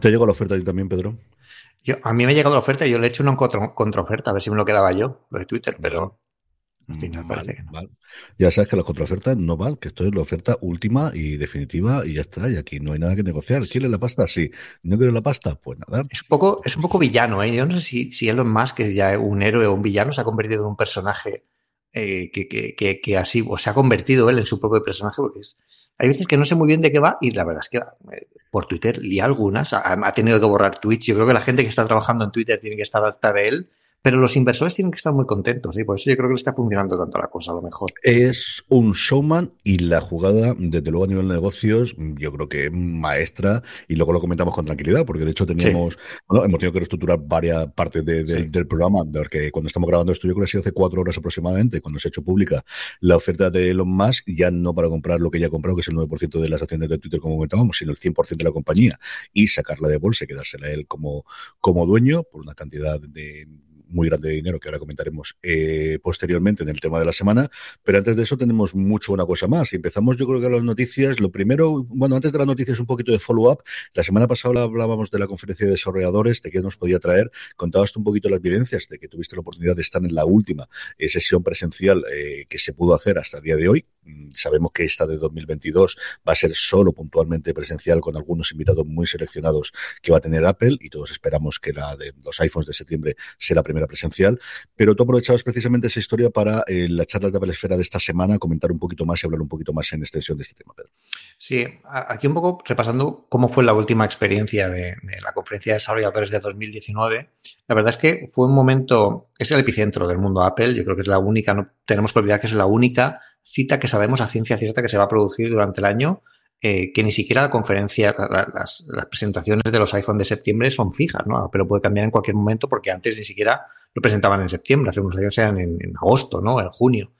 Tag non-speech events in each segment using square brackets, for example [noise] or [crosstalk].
¿Te llegó la oferta a ti también, Pedro? Yo, a mí me ha llegado la oferta y yo le he hecho una contra, contraoferta, a ver si me lo quedaba yo, lo de Twitter, pero al final Mm, parece que no. vale. Ya sabes que las contraofertas no van, que esto es la oferta última y definitiva y ya está. Y aquí no hay nada que negociar. ¿Quieres la pasta? Sí. ¿No quieres la pasta? Pues nada. Es un poco, es un poco villano, ¿eh? Yo no sé si, si Elon Musk, que es ya un héroe o un villano, se ha convertido en un personaje eh, que, que, que, que así, o se ha convertido él en su propio personaje, porque es, hay veces que no sé muy bien de qué va y la verdad es que eh, por Twitter lía algunas, ha, tenido que borrar tweets. Yo creo que la gente que está trabajando en Twitter tiene que estar harta de él, pero los inversores tienen que estar muy contentos y por eso yo creo que le está funcionando tanto la cosa, a lo mejor. Es un showman y la jugada, desde luego a nivel de negocios, yo creo que maestra y luego lo comentamos con tranquilidad, porque de hecho teníamos, sí. bueno, hemos tenido que reestructurar varias partes de, de, sí. del programa, porque cuando estamos grabando esto, yo creo que ha sido hace cuatro horas aproximadamente, cuando se ha hecho pública la oferta de Elon Musk, ya no para comprar lo que ya ha comprado, que es el 9% de las acciones de Twitter, como comentábamos, sino el 100% de la compañía y sacarla de bolsa y quedársela a él como, como dueño por una cantidad de muy grande de dinero que ahora comentaremos eh, posteriormente en el tema de la semana. Pero antes de eso tenemos mucho una cosa más. Empezamos yo creo que a las noticias. Lo primero, bueno, antes de las noticias un poquito de follow-up. La semana pasada hablábamos de la conferencia de desarrolladores, de qué nos podía traer. Contabas un poquito las vivencias de que tuviste la oportunidad de estar en la última eh, sesión presencial eh, que se pudo hacer hasta el día de hoy. Sabemos que esta de 2022 va a ser solo puntualmente presencial con algunos invitados muy seleccionados que va a tener Apple y todos esperamos que la de los iPhones de septiembre sea la primera presencial. Pero tú aprovechabas precisamente esa historia para eh, las charlas de Apple Esfera de esta semana comentar un poquito más y hablar un poquito más en extensión de este tema. Sí, aquí un poco repasando cómo fue la última experiencia de, de la conferencia de desarrolladores de 2019. La verdad es que fue un momento, es el epicentro del mundo Apple. Yo creo que es la única, no tenemos que olvidar que es la única cita que sabemos a ciencia cierta que se va a producir durante el año, eh, que ni siquiera la conferencia, la, las, presentaciones de los iPhone de septiembre son fijas, ¿no? Pero puede cambiar en cualquier momento porque antes ni siquiera lo presentaban en septiembre, hace unos años eran en, en agosto, ¿no? En junio.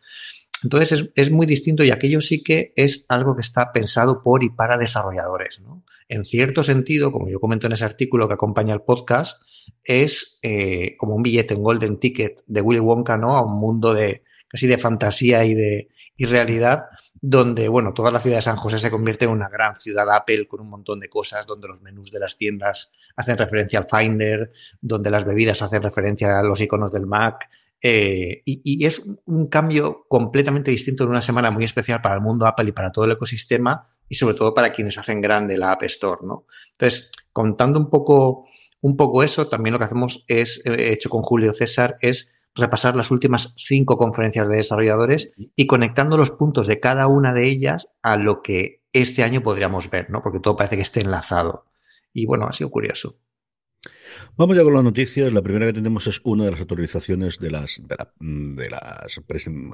Entonces es, es, muy distinto y aquello sí que es algo que está pensado por y para desarrolladores, ¿no? En cierto sentido, como yo comento en ese artículo que acompaña el podcast, es eh, como un billete, un golden ticket de Willy Wonka, ¿no? A un mundo de casi de fantasía y de, y realidad, donde, bueno, toda la ciudad de San José se convierte en una gran ciudad Apple con un montón de cosas, donde los menús de las tiendas hacen referencia al Finder, donde las bebidas hacen referencia a los iconos del Mac. Eh, y, es un cambio completamente distinto en una semana muy especial para el mundo Apple y para todo el ecosistema y sobre todo para quienes hacen grande la App Store, ¿no? Entonces, contando un poco, un poco eso, también lo que hacemos es, he hecho con Julio César, es repasar las últimas cinco conferencias de desarrolladores y conectando los puntos de cada una de ellas a lo que este año podríamos ver, ¿no? Porque todo parece que esté enlazado. Y bueno, ha sido curioso. Vamos ya con las noticias. La primera que tenemos es una de las autorizaciones de las de, la, de las presen,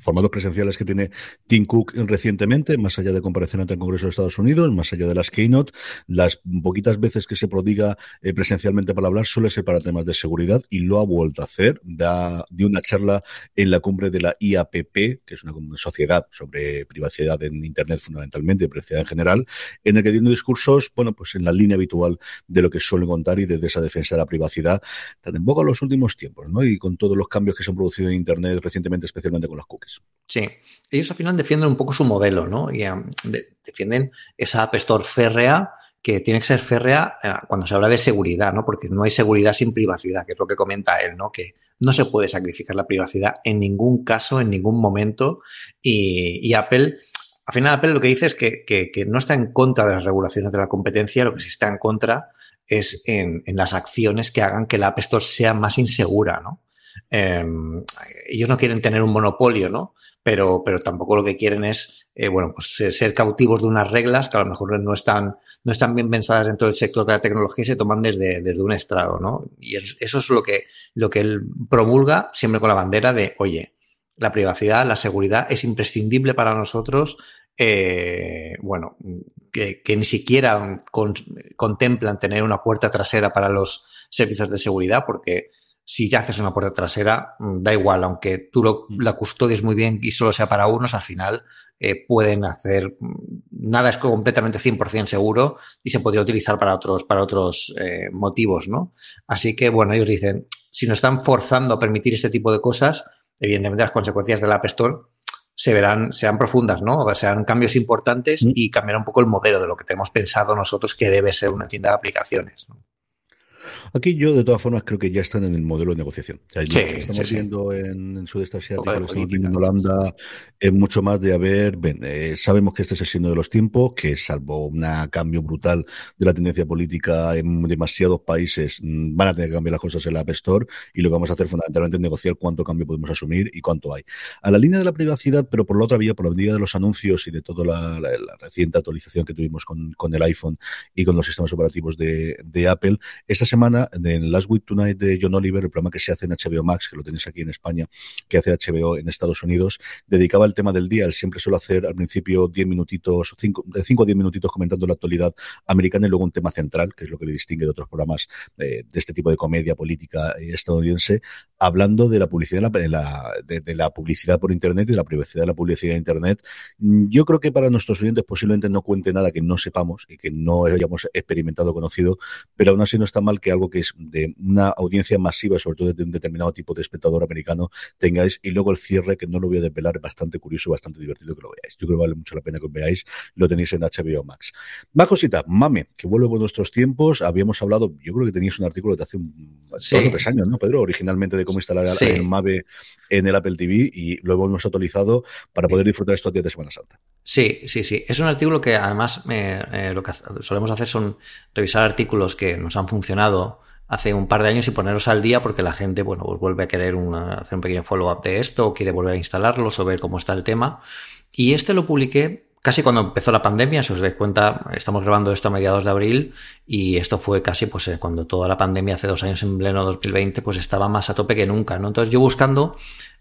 formatos presenciales que tiene Tim Cook recientemente, más allá de comparación ante el Congreso de Estados Unidos, más allá de las keynote, las poquitas veces que se prodiga eh, presencialmente para hablar suele ser para temas de seguridad y lo ha vuelto a hacer. Da de una charla en la cumbre de la IAPP, que es una sociedad sobre privacidad en Internet fundamentalmente, privacidad en general, en el que dio discursos, bueno, pues en la línea habitual de lo que suelen contar y desde esa defensa de la privacidad tan en boga en los últimos tiempos, ¿no? Y con todos los cambios que se han producido en Internet recientemente, especialmente con las cookies. Sí, ellos al final defienden un poco su modelo, ¿no? Y de, defienden esa App Store férrea que tiene que ser férrea uh, cuando se habla de seguridad, ¿no? Porque no hay seguridad sin privacidad, que es lo que comenta él, ¿no? Que no se puede sacrificar la privacidad en ningún caso, en ningún momento. Y, y Apple al final Apple lo que dice es que, no está en contra de las regulaciones de la competencia, lo que sí está en contra es en, las acciones que hagan que la App Store sea más insegura, ¿no? Em, ellos no quieren tener un monopolio, ¿no? Pero, pero tampoco lo que quieren es, eh, bueno, pues ser, cautivos de unas reglas que a lo mejor no están, no están bien pensadas dentro del sector de la tecnología y se toman desde, desde un estrado, ¿no? Y eso, eso, es lo que, lo que él promulga siempre con la bandera de, oye, la privacidad, la seguridad es imprescindible para nosotros. Eh, bueno, que, ni siquiera contemplan tener una puerta trasera para los servicios de seguridad, porque si haces una puerta trasera, mm, da igual, aunque tú lo, mm. la custodies muy bien y solo sea para unos, al final eh, pueden hacer, mm, nada es completamente 100% seguro y se podría utilizar para otros, para otros eh, motivos, ¿no? Así que, bueno, ellos dicen, si nos están forzando a permitir este tipo de cosas, evidentemente las consecuencias del App Store se verán, sean profundas, ¿no? O sean cambios importantes mm. y cambiará un poco el modelo de lo que tenemos pensado nosotros que debe ser una tienda de aplicaciones. ¿no? Aquí yo, de todas formas, creo que ya están en el modelo de negociación. estamos viendo en, en, Sudeste Asiático, lo estamos viendo en Holanda, es mucho más de haber, eh, sabemos que este es el signo de los tiempos, que salvo un cambio brutal de la tendencia política en demasiados países, mm, van a tener que cambiar las cosas en la App Store y lo que vamos a hacer fundamentalmente es negociar cuánto cambio podemos asumir y cuánto hay. A la línea de la privacidad, pero por la otra vía, por la vía de los anuncios y de toda la, reciente actualización que tuvimos con, con, el iPhone y con los sistemas operativos de, de Apple, esta semana en Last Week Tonight de John Oliver, el programa que se hace en HBO Max, que lo tenéis aquí en España, que hace HBO en Estados Unidos, dedicaba el tema del día. Él siempre suele hacer al principio 10 minutitos, 5 de 5 a 10 minutitos comentando la actualidad americana y luego un tema central, que es lo que le distingue de otros programas eh, de este tipo de comedia política estadounidense, hablando de la publicidad la, de, la publicidad por internet y de la privacidad de la publicidad de internet. Yo creo que para nuestros oyentes posiblemente no cuente nada que no sepamos y que no hayamos experimentado conocido, pero aún así no está mal que algo que es de una audiencia masiva, sobre todo de un determinado tipo de espectador americano, tengáis. Y luego el cierre, que no lo voy a desvelar, bastante curioso bastante divertido que lo veáis. Yo creo que vale mucho la pena que lo veáis. Lo tenéis en HBO Max. Más cosita, Mame, que vuelve por nuestros tiempos. Habíamos hablado, yo creo que teníais un artículo de hace un, tres años, ¿no, Pedro? Originalmente de cómo instalar el Mave en el Apple TV y lo hemos actualizado para poder disfrutar estos días de Semana Santa. Sí, sí, sí. Es un artículo que además eh, lo que solemos hacer son revisar artículos que nos han funcionado hace un par de años y poneros al día porque la gente, bueno, pues vuelve a querer hacer un pequeño follow-up de esto, quiere volver a instalarlos o ver cómo está el tema. Y este lo publiqué casi cuando empezó la pandemia, si os dais cuenta, estamos grabando esto a mediados de abril y esto fue casi pues eh, cuando toda la pandemia hace dos años en pleno 2020 pues estaba más a tope que nunca, ¿no? Entonces yo buscando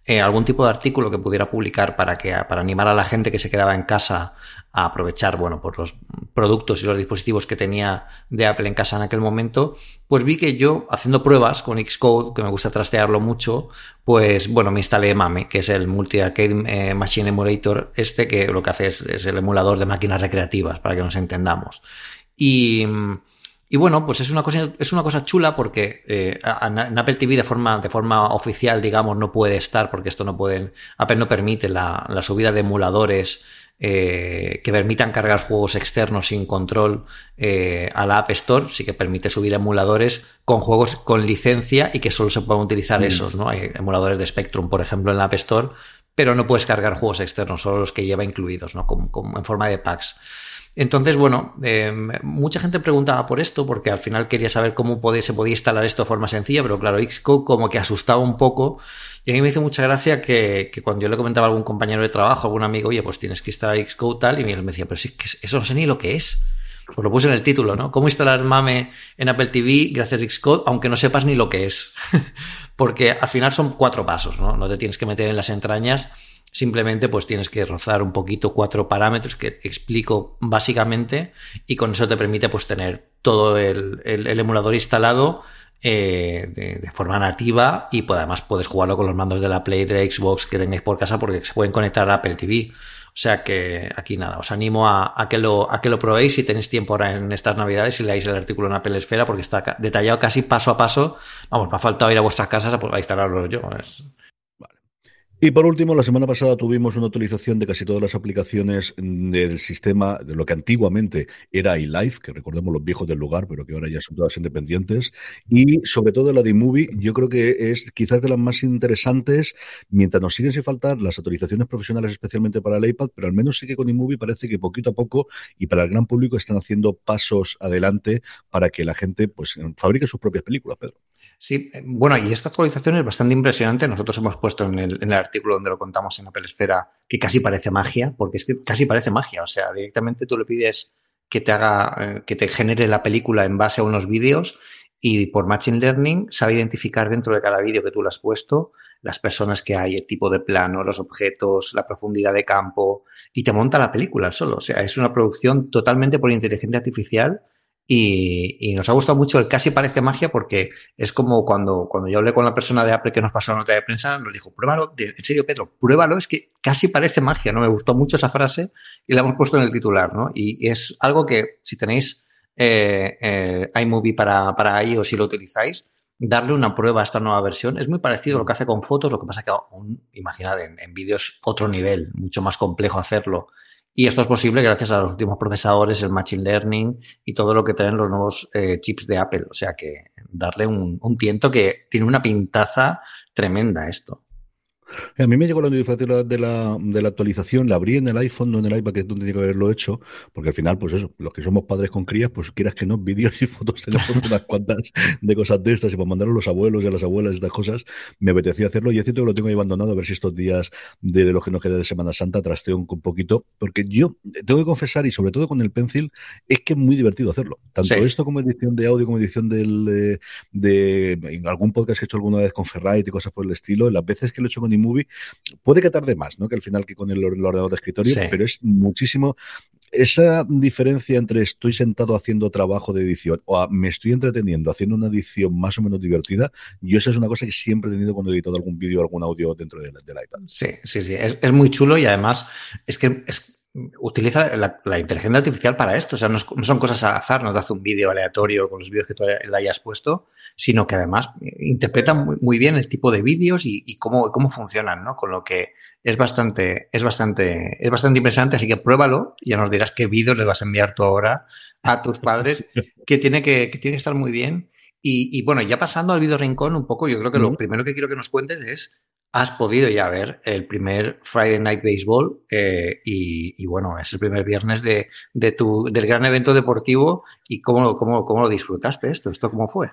eh, algún tipo de artículo que pudiera publicar para que para animar a la gente que se quedaba en casa a aprovechar, bueno, por los productos y los dispositivos que tenía de Apple en casa en aquel momento, pues vi que yo, haciendo pruebas con Xcode, que me gusta trastearlo mucho, pues bueno, me instalé MAME, que es el Multi Arcade eh, Machine Emulator este, que lo que hace es, el emulador de máquinas recreativas, para que nos entendamos. Y, y bueno, pues es una cosa, es una cosa chula porque eh, en Apple TV de forma, de forma oficial, digamos, no puede estar, porque esto no pueden, Apple no permite la, la subida de emuladores eh, que permitan cargar juegos externos sin control eh, a la App Store, sí que permite subir emuladores con juegos con licencia y que solo se puedan utilizar mm. esos, ¿no? Hay emuladores de Spectrum, por ejemplo, en la App Store, pero no puedes cargar juegos externos, solo los que lleva incluidos, ¿no? Como, en forma de packs. Entonces, bueno, eh, mucha gente preguntaba por esto porque al final quería saber cómo se podía instalar esto de forma sencilla, pero claro, Xcode como que asustaba un poco y a mí me hizo mucha gracia que, cuando yo le comentaba a algún compañero de trabajo, algún amigo, oye, pues tienes que instalar Xcode tal, y él me decía, pero sí, que eso no sé ni lo que es. Pues lo puse en el título, ¿no? ¿Cómo instalar MAME en Apple TV gracias a Xcode, aunque no sepas ni lo que es? [laughs] Porque al final son cuatro pasos, ¿no? No te tienes que meter en las entrañas, simplemente pues tienes que rozar un poquito cuatro parámetros que explico básicamente y con eso te permite pues tener todo el emulador instalado eh, de, forma nativa y pues, además puedes jugarlo con los mandos de la Play, de la Xbox que tengáis por casa porque se pueden conectar a Apple TV. O sea que aquí nada, os animo a, que, lo, a que lo probéis si tenéis tiempo ahora en estas navidades y leáis el artículo en Apple Esfera porque está detallado casi paso a paso. Vamos, me ha faltado ir a vuestras casas a, instalarlo yo. Y por último, la semana pasada tuvimos una actualización de casi todas las aplicaciones del sistema, de lo que antiguamente era iLife, que recordemos los viejos del lugar, pero que ahora ya son todas independientes. Y sobre todo la de iMovie, yo creo que es quizás de las más interesantes, mientras nos siguen sin faltar las actualizaciones profesionales, especialmente para el iPad, pero al menos sí que con iMovie parece que poquito a poco y para el gran público están haciendo pasos adelante para que la gente pues fabrique sus propias películas, Pedro. Sí, eh, bueno, y esta actualización es bastante impresionante. Nosotros hemos puesto en el, artículo donde lo contamos en Apple Esfera que casi parece magia, porque es que casi parece magia. O sea, directamente tú le pides que te haga, eh, que te genere la película en base a unos vídeos y por Machine Learning sabe identificar dentro de cada vídeo que tú le has puesto las personas que hay, el tipo de plano, los objetos, la profundidad de campo y te monta la película solo. O sea, es una producción totalmente por inteligencia artificial y, nos ha gustado mucho el casi parece magia porque es como cuando, cuando yo hablé con la persona de Apple que nos pasó la nota de prensa, nos dijo, pruébalo, en serio, Pedro, pruébalo, es que casi parece magia, ¿no? Me gustó mucho esa frase y la hemos puesto en el titular, ¿no? Y, es algo que si tenéis eh, eh, iMovie para, para iOS si lo utilizáis, darle una prueba a esta nueva versión. Es muy parecido a lo que hace con fotos, lo que pasa que aún, imaginad, en, en vídeos otro nivel, mucho más complejo hacerlo. Y esto es posible gracias a los últimos procesadores, el Machine Learning y todo lo que traen los nuevos eh, chips de Apple. O sea que darle un, un tiento que tiene una pintaza tremenda esto. A mí me llegó la notificación de la, de la actualización, la abrí en el iPhone, no en el iPad, que es donde tiene que haberlo hecho, porque al final, pues eso, los que somos padres con crías, pues quieras que no, vídeos y fotos tenemos [laughs] unas cuantas de cosas de estas, y para mandar a los abuelos y a las abuelas estas cosas, me apetecía hacerlo, y es cierto que lo tengo ahí abandonado, a ver si estos días de lo que nos queda de Semana Santa trasteo un, poquito, porque yo tengo que confesar, y sobre todo con el Pencil, es que es muy divertido hacerlo. Tanto esto como edición de audio, como edición del, de, de, en algún podcast que he hecho alguna vez con Ferrari y cosas por el estilo, las veces que lo he hecho con movie puede que tarde más, ¿no? Que al final que con el, ordenador de escritorio, pero es muchísimo esa diferencia entre estoy sentado haciendo trabajo de edición o me estoy entreteniendo haciendo una edición más o menos divertida, yo esa es una cosa que siempre he tenido cuando he editado algún vídeo o algún audio dentro del, iPad. Sí, sí, sí, es, es, muy chulo y además es que es, utiliza la, inteligencia artificial para esto. O sea, no, son cosas al azar, no te hace un vídeo aleatorio con los vídeos que tú le hayas puesto, sino que además interpreta muy, bien el tipo de vídeos y, cómo, cómo funcionan, ¿no? Con lo que es bastante, es bastante, es bastante interesante, así que pruébalo y ya nos dirás qué vídeos le vas a enviar tú ahora a tus padres, [laughs] que tiene que, que tiene que estar muy bien. Y, y, bueno, ya pasando al vídeo rincón un poco, yo creo que lo primero que quiero que nos cuentes es has podido ya ver el primer Friday Night Baseball eh, y, bueno, es el primer viernes de, de tu, del gran evento deportivo y cómo, cómo, cómo lo disfrutaste esto, esto cómo fue.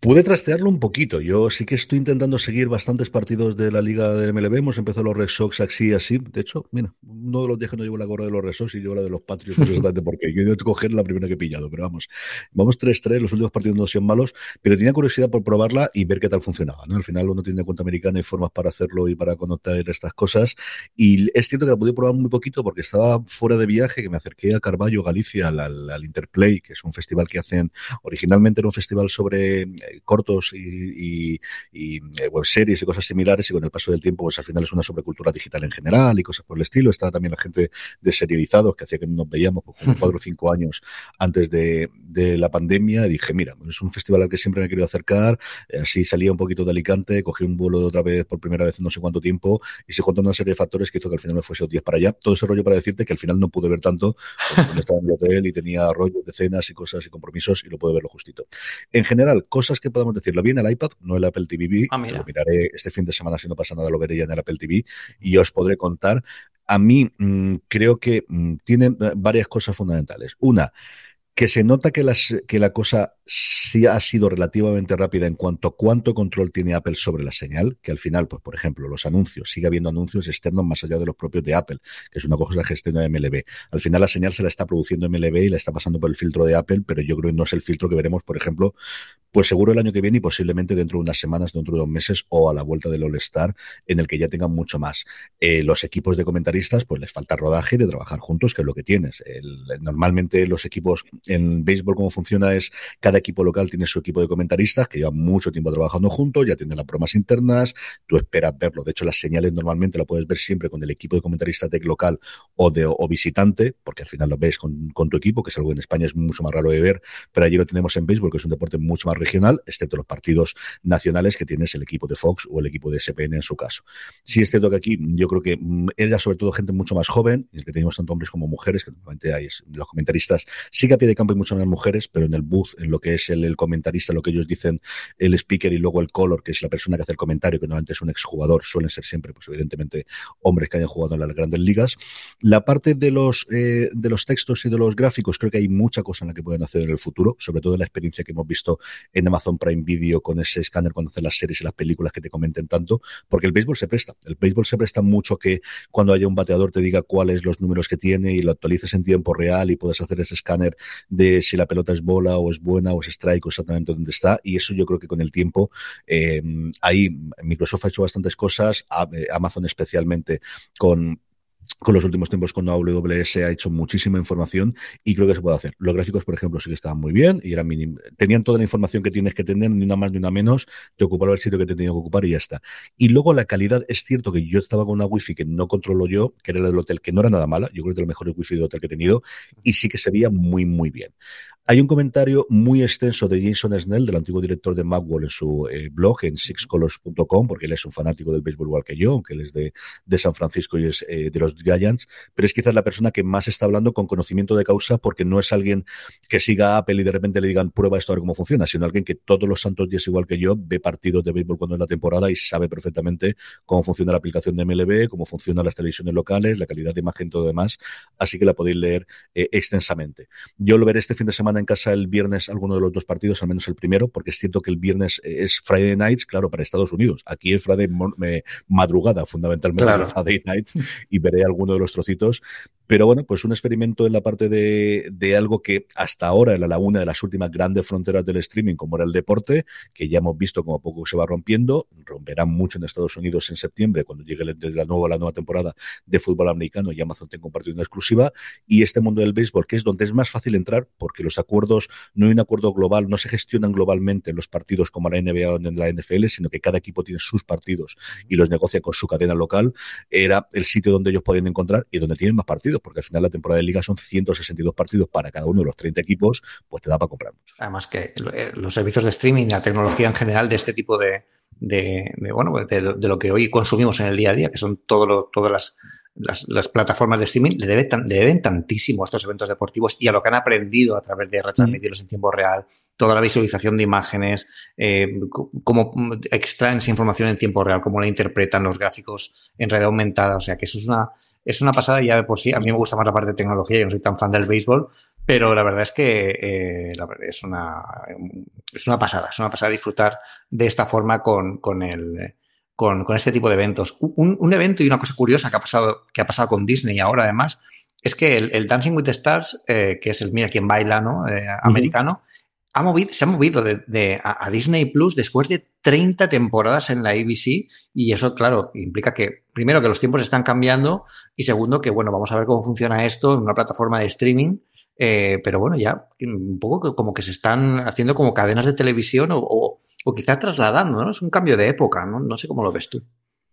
Pude trastearlo un poquito. Yo sí que estoy intentando seguir bastantes partidos de la liga del MLB. Hemos empezado los Red Sox así, así. De hecho, mira, uno de los días que no llevo la gorra de los Red Sox y llevo la de los Patriots, [laughs] exactamente porque yo he ido a coger la primera que he pillado. Pero vamos, vamos 3-3. Los últimos partidos no son malos, pero tenía curiosidad por probarla y ver qué tal funcionaba. ¿no? Al final uno tiene cuenta americana y formas para hacerlo y para conectar estas cosas. Y es cierto que la pude probar muy poquito porque estaba fuera de viaje, que me acerqué a Carballo, Galicia, al, al Interplay, que es un festival que hacen, originalmente era un festival sobre cortos y, y, y eh, web series y cosas similares y con el paso del tiempo pues al final es una sobrecultura digital en general y cosas por el estilo. Estaba también la gente de serializados que hacía que no nos veíamos pues, como [laughs] cuatro o cinco años antes de, de, la pandemia y dije, mira, es un festival al que siempre me he querido acercar, eh, así salía un poquito de Alicante, cogí un vuelo de otra vez por primera vez en no sé cuánto tiempo y se juntó una serie de factores que hizo que al final me fuese días para allá. Todo ese rollo para decirte que al final no pude ver tanto porque estaba en el hotel y tenía rollos de cenas y cosas y compromisos y lo pude ver lo justito. En general, cosas que podemos decir, lo vi en el iPad, no el Apple TV, ah, lo miraré este fin de semana, si no pasa nada, lo veré ya en el Apple TV y os podré contar. A mí mmm, creo que mmm, tiene eh, varias cosas fundamentales. Una, que se nota que, las, que la cosa sí ha sido relativamente rápida en cuanto a cuánto control tiene Apple sobre la señal, que al final, pues por ejemplo, los anuncios, sigue habiendo anuncios externos más allá de los propios de Apple, que es una cosa de gestión de MLB. Al final la señal se la está produciendo MLB y la está pasando por el filtro de Apple, pero yo creo que no es el filtro que veremos, por ejemplo, pues seguro el año que viene y posiblemente dentro de unas semanas, dentro de unos meses o a la vuelta del All-Star, en el que ya tengan mucho más. Eh, los equipos de comentaristas, pues les falta rodaje de trabajar juntos, que es lo que tienes. Normalmente los equipos en béisbol, cómo funciona es cada equipo local tiene su equipo de comentaristas que llevan mucho tiempo trabajando juntos, ya tienen las bromas internas, tú esperas verlo. De hecho, las señales normalmente la puedes ver siempre con el equipo de comentaristas de local o de o visitante, porque al final lo ves con, tu equipo, que es algo en España es mucho más raro de ver, pero allí lo tenemos en béisbol, que es un deporte mucho más regional, excepto los partidos nacionales que tienes el equipo de Fox o el equipo de SPN en su caso. Sí es cierto que aquí yo creo que mm, era sobre todo gente mucho más joven, y el que teníamos tanto hombres como mujeres, que normalmente hay los comentaristas, sí que de campo hay muchas más mujeres, pero en el booth, en lo que es el, comentarista, lo que ellos dicen, el speaker y luego el color, que es la persona que hace el comentario, que normalmente es un exjugador, suelen ser siempre, pues evidentemente, hombres que hayan jugado en las grandes ligas. La parte de los, eh, de los textos y de los gráficos, creo que hay mucha cosa en la que pueden hacer en el futuro, sobre todo la experiencia que hemos visto en Amazon Prime Video con ese escáner cuando hacen las series y las películas que te comenten tanto, porque el béisbol se presta. El béisbol se presta mucho que cuando haya un bateador te diga cuáles los números que tiene y lo actualices en tiempo real y puedes hacer ese escáner de si la pelota es bola o es buena o es strike o exactamente dónde está. Y eso yo creo que con el tiempo eh, ahí Microsoft ha hecho bastantes cosas, eh, Amazon especialmente con con los últimos tiempos con AWS ha hecho muchísima información y creo que se puede hacer. Los gráficos, por ejemplo, sí que estaban muy bien y eran tenían toda la información que tienes que tener, ni una más ni una menos, te ocupaba el sitio que te tenía que ocupar y ya está. Y luego la calidad, es cierto que yo estaba con una wifi que no controlo yo, que era la del hotel, que no era nada mala, yo creo que es de los mejores wifi de hotel que he tenido, y sí que se veía muy, muy bien. Hay un comentario muy extenso de Jason Snell, del antiguo director de Magwell, en su eh, blog en sixcolors.com, porque él es un fanático del béisbol igual que yo, aunque él es de, de San Francisco y es eh, de los Giants, pero es quizás la persona que más está hablando con conocimiento de causa, porque no es alguien que siga a Apple y de repente le digan prueba esto a ver cómo funciona, sino alguien que todos los santos días, igual que yo, ve partidos de béisbol cuando es la temporada y sabe perfectamente cómo funciona la aplicación de MLB, cómo funcionan las televisiones locales, la calidad de imagen todo demás, así que la podéis leer eh, extensamente. Yo lo veré este fin de semana en casa el viernes alguno de los dos partidos, al menos el primero, porque es cierto que el viernes es Friday Nights, claro, para Estados Unidos. Aquí es Friday madrugada, fundamentalmente [laughs] Friday Night, y veré alguno de los trocitos. Pero bueno, pues un experimento en la parte de, de algo que hasta ahora era la una de las últimas grandes fronteras del streaming, como era el deporte, que ya hemos visto como poco se va rompiendo, romperá mucho en Estados Unidos en septiembre, cuando llegue la nueva, la nueva temporada de fútbol americano y Amazon tenga un partido en exclusiva, y este mundo del béisbol, que es donde es más fácil entrar, porque los acuerdos, no hay un acuerdo global, no se gestionan globalmente los partidos como la NBA o en la NFL, sino que cada equipo tiene sus partidos y los negocia con su cadena local, era el sitio donde ellos podían encontrar y donde tienen más partidos porque al final la temporada de liga son 162 partidos para cada uno de los 30 equipos, pues te da para comprar muchos. Además que eh, los servicios de streaming, la tecnología en general de este tipo de, bueno, de, lo que hoy consumimos en el día a día, que son todo todas las las, plataformas de streaming le deben, tantísimo a estos eventos deportivos y a lo que han aprendido a través de retransmitirlos en tiempo real, toda la visualización de imágenes, eh, cómo extraen esa información en tiempo real, cómo la interpretan los gráficos en red aumentada. O sea que eso es una, es una pasada ya de por sí. A mí me gusta más la parte de tecnología, yo no soy tan fan del béisbol, pero la verdad es que eh, es, una, es una pasada, es una pasada disfrutar de esta forma con, con el con, este tipo de eventos. Un, evento y una cosa curiosa que ha pasado, que ha pasado con Disney ahora además, es que el, Dancing with the Stars, eh, que es el Mira quien baila, ¿no? Eh, americano, ha movido, se ha movido de, a, Disney Plus después de 30 temporadas en la ABC y eso, claro, implica que, primero, que los tiempos están cambiando y segundo, que, bueno, vamos a ver cómo funciona esto en una plataforma de streaming. Eh, pero bueno, ya un poco como que se están haciendo como cadenas de televisión o, o quizás trasladando, ¿no? Es un cambio de época, ¿no? No sé cómo lo ves tú.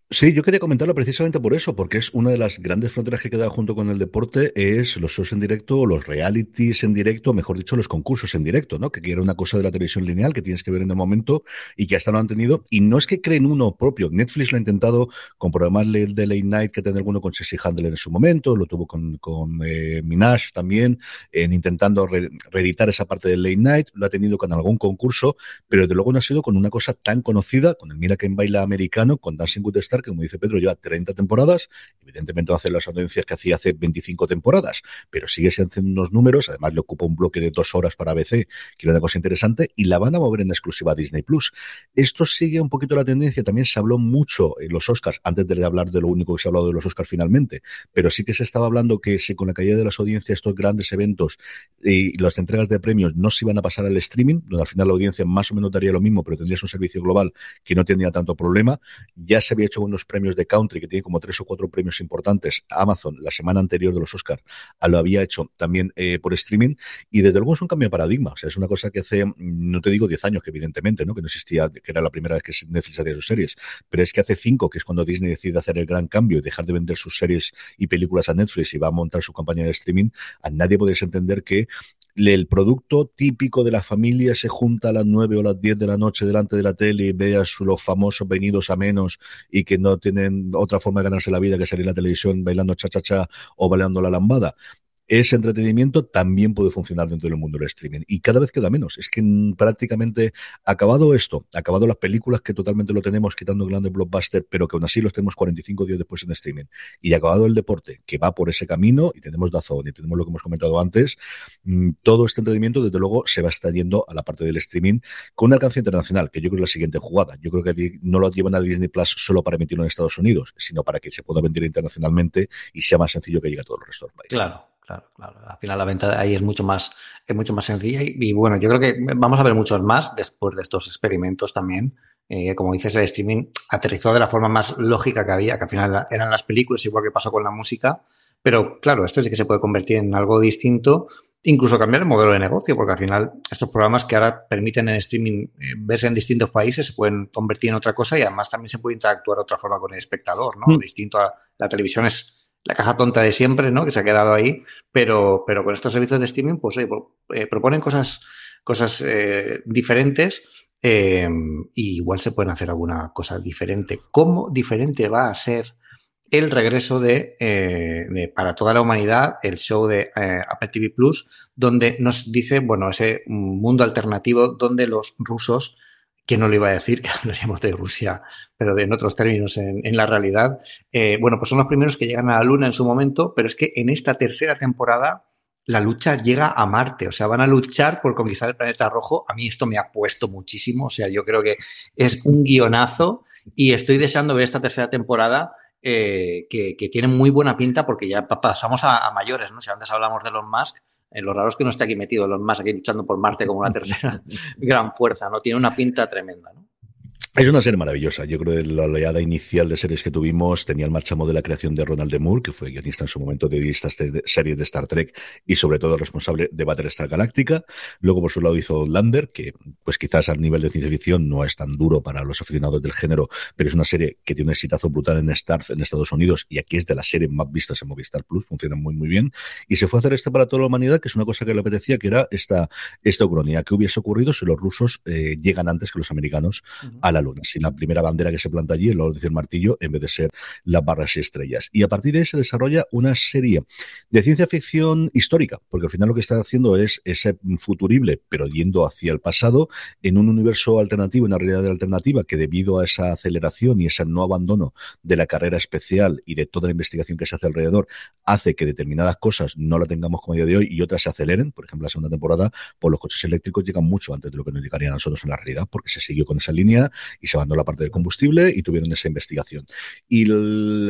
Sí, yo quería comentarlo precisamente por eso, porque es una de las grandes fronteras que queda junto con el deporte, es los shows en directo, los realities en directo, mejor dicho, los concursos en directo, ¿no? Que era una cosa de la televisión lineal que tienes que ver en el momento y que hasta no han tenido. Y no es que creen uno propio. Netflix lo ha intentado con programas de Late Night que tiene alguno con Ceci Handler en su momento, lo tuvo con, con eh, Minaj también, en intentando reeditar esa parte del Late Night, lo ha tenido con algún concurso, pero desde luego no ha sido con una cosa tan conocida, con el Mira que baila americano, con Dancing with the Que como dice Pedro, lleva 30 temporadas, evidentemente no hace las audiencias que hacía hace 25 temporadas, pero sigue siendo unos números, además le ocupa un bloque de dos horas para ABC, que es una cosa interesante, y la van a mover en exclusiva a Disney Plus. Esto sigue un poquito la tendencia, también se habló mucho en los Oscars, antes de hablar de lo único que se ha hablado de los Oscars finalmente, pero sí que se estaba hablando que si con la caída de las audiencias, estos grandes eventos y las entregas de premios no se iban a pasar al streaming, donde al final la audiencia más o menos daría lo mismo, pero tendrías un servicio global que no tendría tanto problema. Ya se había hecho unos premios de country, que tiene como tres o cuatro premios importantes. Amazon, la semana anterior de los Oscars, lo había hecho también eh, por streaming. Y desde luego es un cambio de paradigma. O sea, es una cosa que hace, no te digo 10 años, que evidentemente, ¿no? Que no existía, que era la primera vez que Netflix hacía sus series. Pero es que hace cinco, que es cuando Disney decide hacer el gran cambio y dejar de vender sus series y películas a Netflix y va a montar su campaña de streaming, a nadie podéis entender que el producto típico de la familia se junta a las 9 o las 10 de la noche delante de la tele y ve a los famosos venidos a menos y que no tienen otra forma de ganarse la vida que salir a la televisión bailando cha-cha-cha o bailando la lambada ese entretenimiento también puede funcionar dentro del mundo del streaming. Y cada vez queda menos. Es que prácticamente acabado esto, acabado las películas que totalmente lo tenemos quitando el grande blockbuster, pero que aún así los tenemos 45 días después en streaming. Y acabado el deporte, que va por ese camino, y tenemos Dazón, y tenemos lo que hemos comentado antes, mm, todo este entretenimiento, desde luego, se va a estar yendo a la parte del streaming con un alcance internacional, que yo creo es la siguiente jugada. Yo creo que no lo llevan a Disney Plus solo para emitirlo en Estados Unidos, sino para que se pueda vender internacionalmente y sea más sencillo que llegue a todos los restos del país. Claro. Claro, claro. Al final la venta ahí es mucho más, es mucho más sencilla y, bueno, yo creo que vamos a ver muchos más después de estos experimentos también. Eh, como dices, el streaming aterrizó de la forma más lógica que había, que al final eran las películas, igual que pasó con la música. Pero claro, esto sí que se puede convertir en algo distinto, incluso cambiar el modelo de negocio, porque al final estos programas que ahora permiten en streaming eh, verse en distintos países se pueden convertir en otra cosa y además también se puede interactuar de otra forma con el espectador, ¿no? Mm. Distinto a la televisión es la caja tonta de siempre, ¿no? Que se ha quedado ahí, pero, pero con estos servicios de streaming, pues eh, proponen cosas, cosas eh, diferentes eh, y igual se pueden hacer alguna cosa diferente. ¿Cómo diferente va a ser el regreso de, de para toda la humanidad, el show de Apple TV Plus, donde nos dice, bueno, ese mundo alternativo donde los rusos que no le iba a decir [laughs] que hablaríamos de Rusia, pero de en otros términos en, la realidad. Eh, bueno, pues son los primeros que llegan a la Luna en su momento, pero es que en esta tercera temporada la lucha llega a Marte, o sea, van a luchar por conquistar el planeta rojo. A mí esto me ha puesto muchísimo, o sea, yo creo que es un guionazo y estoy deseando ver esta tercera temporada eh, que, tiene muy buena pinta porque ya pasamos a, a mayores, ¿no? Si antes hablamos de los más, eh, lo raro es que no esté aquí metido los más aquí luchando por Marte como una [laughs] tercera [laughs] gran fuerza, ¿no? Tiene una pinta tremenda, ¿no? Es una serie maravillosa. Yo creo que la oleada inicial de series que tuvimos tenía el marchamo de la creación de Ronald D. Moore, que fue guionista en su momento de estas series de Star Trek y sobre todo responsable de Battlestar Galáctica. Luego, por su lado, hizo Lander, que pues quizás al nivel de ciencia ficción no es tan duro para los aficionados del género, pero es una serie que tiene un exitazo brutal en Star en Estados Unidos y aquí es de las series más vistas en Movistar Plus, funciona muy muy bien. Y se fue a hacer esto para toda la humanidad, que es una cosa que le apetecía, que era esta, esta ucronía. ¿Qué hubiese ocurrido si los rusos eh, llegan antes que los americanos a la Si la primera bandera que se planta allí, el orden del martillo, en vez de ser las barras y estrellas. Y a partir de ahí se desarrolla una serie de ciencia ficción histórica, porque al final lo que está haciendo es ese futurible, pero yendo hacia el pasado, en un universo alternativo, una realidad alternativa, que debido a esa aceleración y ese no abandono de la carrera especial y de toda la investigación que se hace alrededor, hace que determinadas cosas no la tengamos como día de hoy y otras se aceleren. Por ejemplo, la segunda temporada, por pues los coches eléctricos llegan mucho antes de lo que nos llegarían a nosotros en la realidad, porque se siguió con esa línea y se abandonó la parte del combustible y tuvieron esa investigación. Y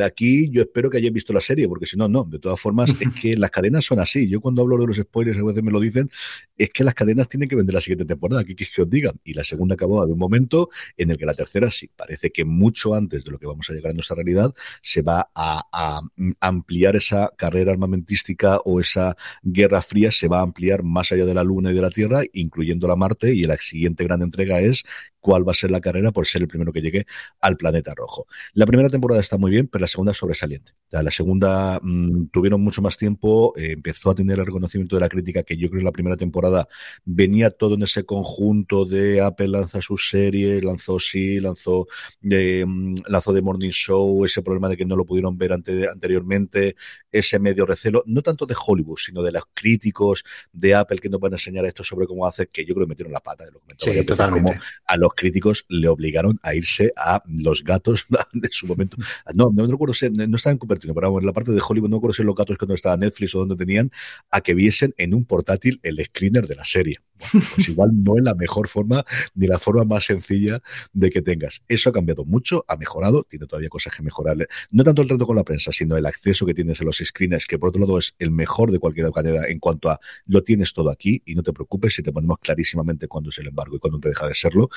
aquí yo espero que hayáis visto la serie, porque si no, no. De todas formas, es que las cadenas son así. Yo cuando hablo de los spoilers, a veces me lo dicen, es que las cadenas tienen que vender la siguiente temporada. ¿Qué quieres que os diga? Y la segunda acabó de un momento en el que la tercera, sí, parece que mucho antes de lo que vamos a llegar a nuestra realidad, se va a, a ampliar esa carrera armamentística o esa guerra fría, se va a ampliar más allá de la Luna y de la Tierra, incluyendo la Marte, y la siguiente gran entrega es cuál va a ser la carrera por ser el primero que llegue al planeta rojo. La primera temporada está muy bien, pero la segunda es sobresaliente. la segunda mm, tuvieron mucho más tiempo, eh, empezó a tener el reconocimiento de la crítica que yo creo que la primera temporada venía todo en ese conjunto de Apple lanza sus series, lanzó sí, lanzó, eh, lanzó The Morning Show, ese problema de que no lo pudieron ver anteriormente, ese medio recelo, no tanto de Hollywood, sino de los críticos de Apple que nos van a enseñar esto sobre cómo hacer, que yo creo que metieron la pata, lo sí, totalmente. Como a los críticos le obligaron a irse a los gatos [laughs] de su momento. No, no recuerdo si, no estaba en Cupertino, pero en la parte de Hollywood no recuerdo si los gatos que no estaba Netflix o donde tenían, a que viesen en un portátil el screener de la serie. Pues igual no es la mejor forma ni la forma más sencilla de que tengas. Eso ha cambiado mucho, ha mejorado, tiene todavía cosas que mejorarle. No tanto el trato con la prensa, sino el acceso que tienes a los screeners, que por otro lado es el mejor de cualquier caneda en cuanto a lo tienes todo aquí y no te preocupes si te ponemos clarísimamente cuándo es el embargo y cuándo te deja de serlo,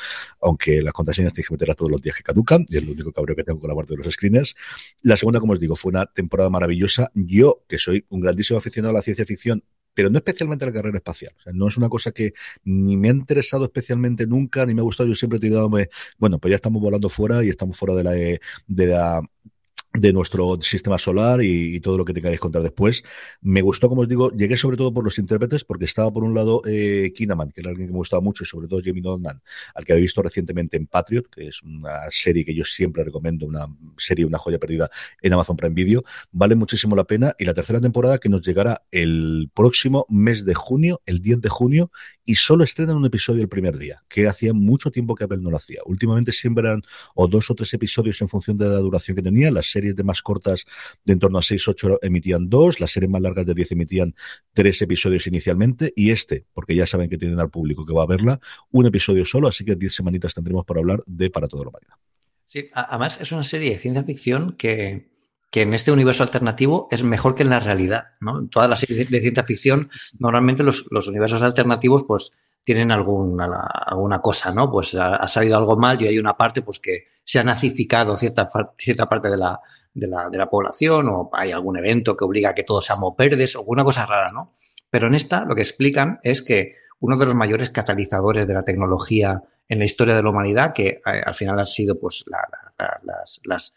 aunque las contraseñas tienes que meterlas todos los días que caducan, y es lo único cabreo que tengo con la parte de los screeners. La segunda, como os digo, fue una temporada maravillosa. Yo, que soy un grandísimo aficionado a la ciencia ficción, pero no especialmente la carrera espacial. O sea, no es una cosa que ni me ha interesado especialmente nunca, ni me ha gustado. Yo siempre he tirado, bueno, pues ya estamos volando fuera y estamos fuera de la, de la de nuestro sistema solar y, todo lo que te queráis contar después. Me gustó, como os digo, llegué sobre todo por los intérpretes, porque estaba por un lado eh, Kinaman, que era alguien que me gustaba mucho, y sobre todo Jamie Donan, al que había visto recientemente en Patriot, que es una serie que yo siempre recomiendo, una serie, una joya perdida en Amazon Prime Video. Vale muchísimo la pena. Y la tercera temporada que nos llegará el próximo mes de junio, el 10 de junio, y solo estrenan un episodio el primer día, que hacía mucho tiempo que Apple no lo hacía. Últimamente siempre eran o dos o tres episodios en función de la duración que tenía. Las series de más cortas de en torno a 6, 8 emitían dos, las series más largas de 10 emitían tres episodios inicialmente, y este, porque ya saben que tienen al público que va a verla, un episodio solo, así que 10 semanitas tendremos para hablar de Para toda la humanidad. Sí, además es una serie de ciencia ficción que, que en este universo alternativo es mejor que en la realidad. ¿no? En todas las series de ciencia ficción, normalmente los, los universos alternativos, pues tienen alguna, alguna cosa, ¿no? Pues ha, salido algo mal y hay una parte pues que se ha nazificado cierta, cierta parte de la, de la, de la población o hay algún evento que obliga a que todos seamos verdes o alguna cosa rara, ¿no? Pero en esta lo que explican es que uno de los mayores catalizadores de la tecnología en la historia de la humanidad, que eh, al final han sido pues las,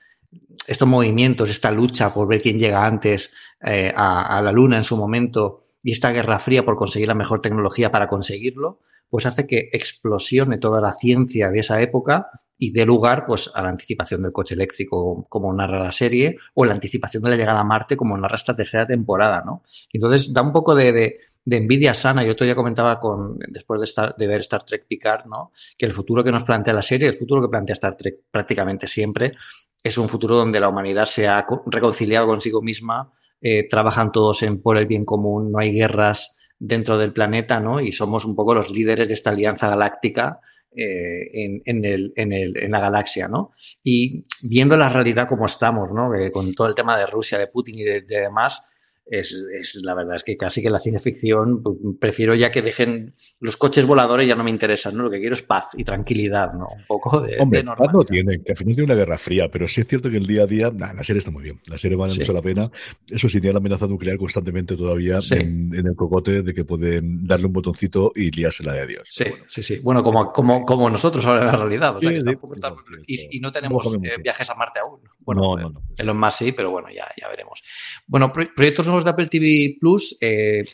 estos movimientos, esta lucha por ver quién llega antes eh, a, la Luna en su momento y esta guerra fría por conseguir la mejor tecnología para conseguirlo, pues hace que explosione toda la ciencia de esa época y dé lugar pues a la anticipación del coche eléctrico como narra la serie o la anticipación de la llegada a Marte como narra esta tercera temporada, ¿no? Entonces da un poco de, envidia sana. Yo otro comentaba con, después de, estar, de ver Star Trek Picard, ¿no? Que el futuro que nos plantea la serie, el futuro que plantea Star Trek prácticamente siempre, es un futuro donde la humanidad se ha reconciliado consigo misma, eh, trabajan todos en por el bien común, no hay guerras dentro del planeta, ¿no? Y somos un poco los líderes de esta alianza galáctica eh, en, en, el, en, el, en, la galaxia, ¿no? Y viendo la realidad como estamos, ¿no? Con todo el tema de Rusia, de Putin y de demás, es, es, la verdad es que casi que la ciencia ficción pues, prefiero ya que dejen los coches voladores ya no me interesan, ¿no? Lo que quiero es paz y tranquilidad, ¿no? Un poco de, Hombre, de paz no tienen, que al final tiene una guerra fría, pero sí es cierto que el día a día, nah, la serie está muy bien, la serie vale sí. mucho la pena. Eso sí, tiene la amenaza nuclear constantemente todavía sí. en, en, el cocote de que pueden darle un botoncito y liársela de adiós. Sí, bueno. sí, sí. Bueno, como, como, como nosotros ahora en la realidad. O sea, que tampoco está... y, y, no tenemos eh, viajes a Marte aún. Bueno, no, no, no. En los más sí, pero bueno, ya, ya veremos. Bueno, proyectos de Apple TV Plus, eh,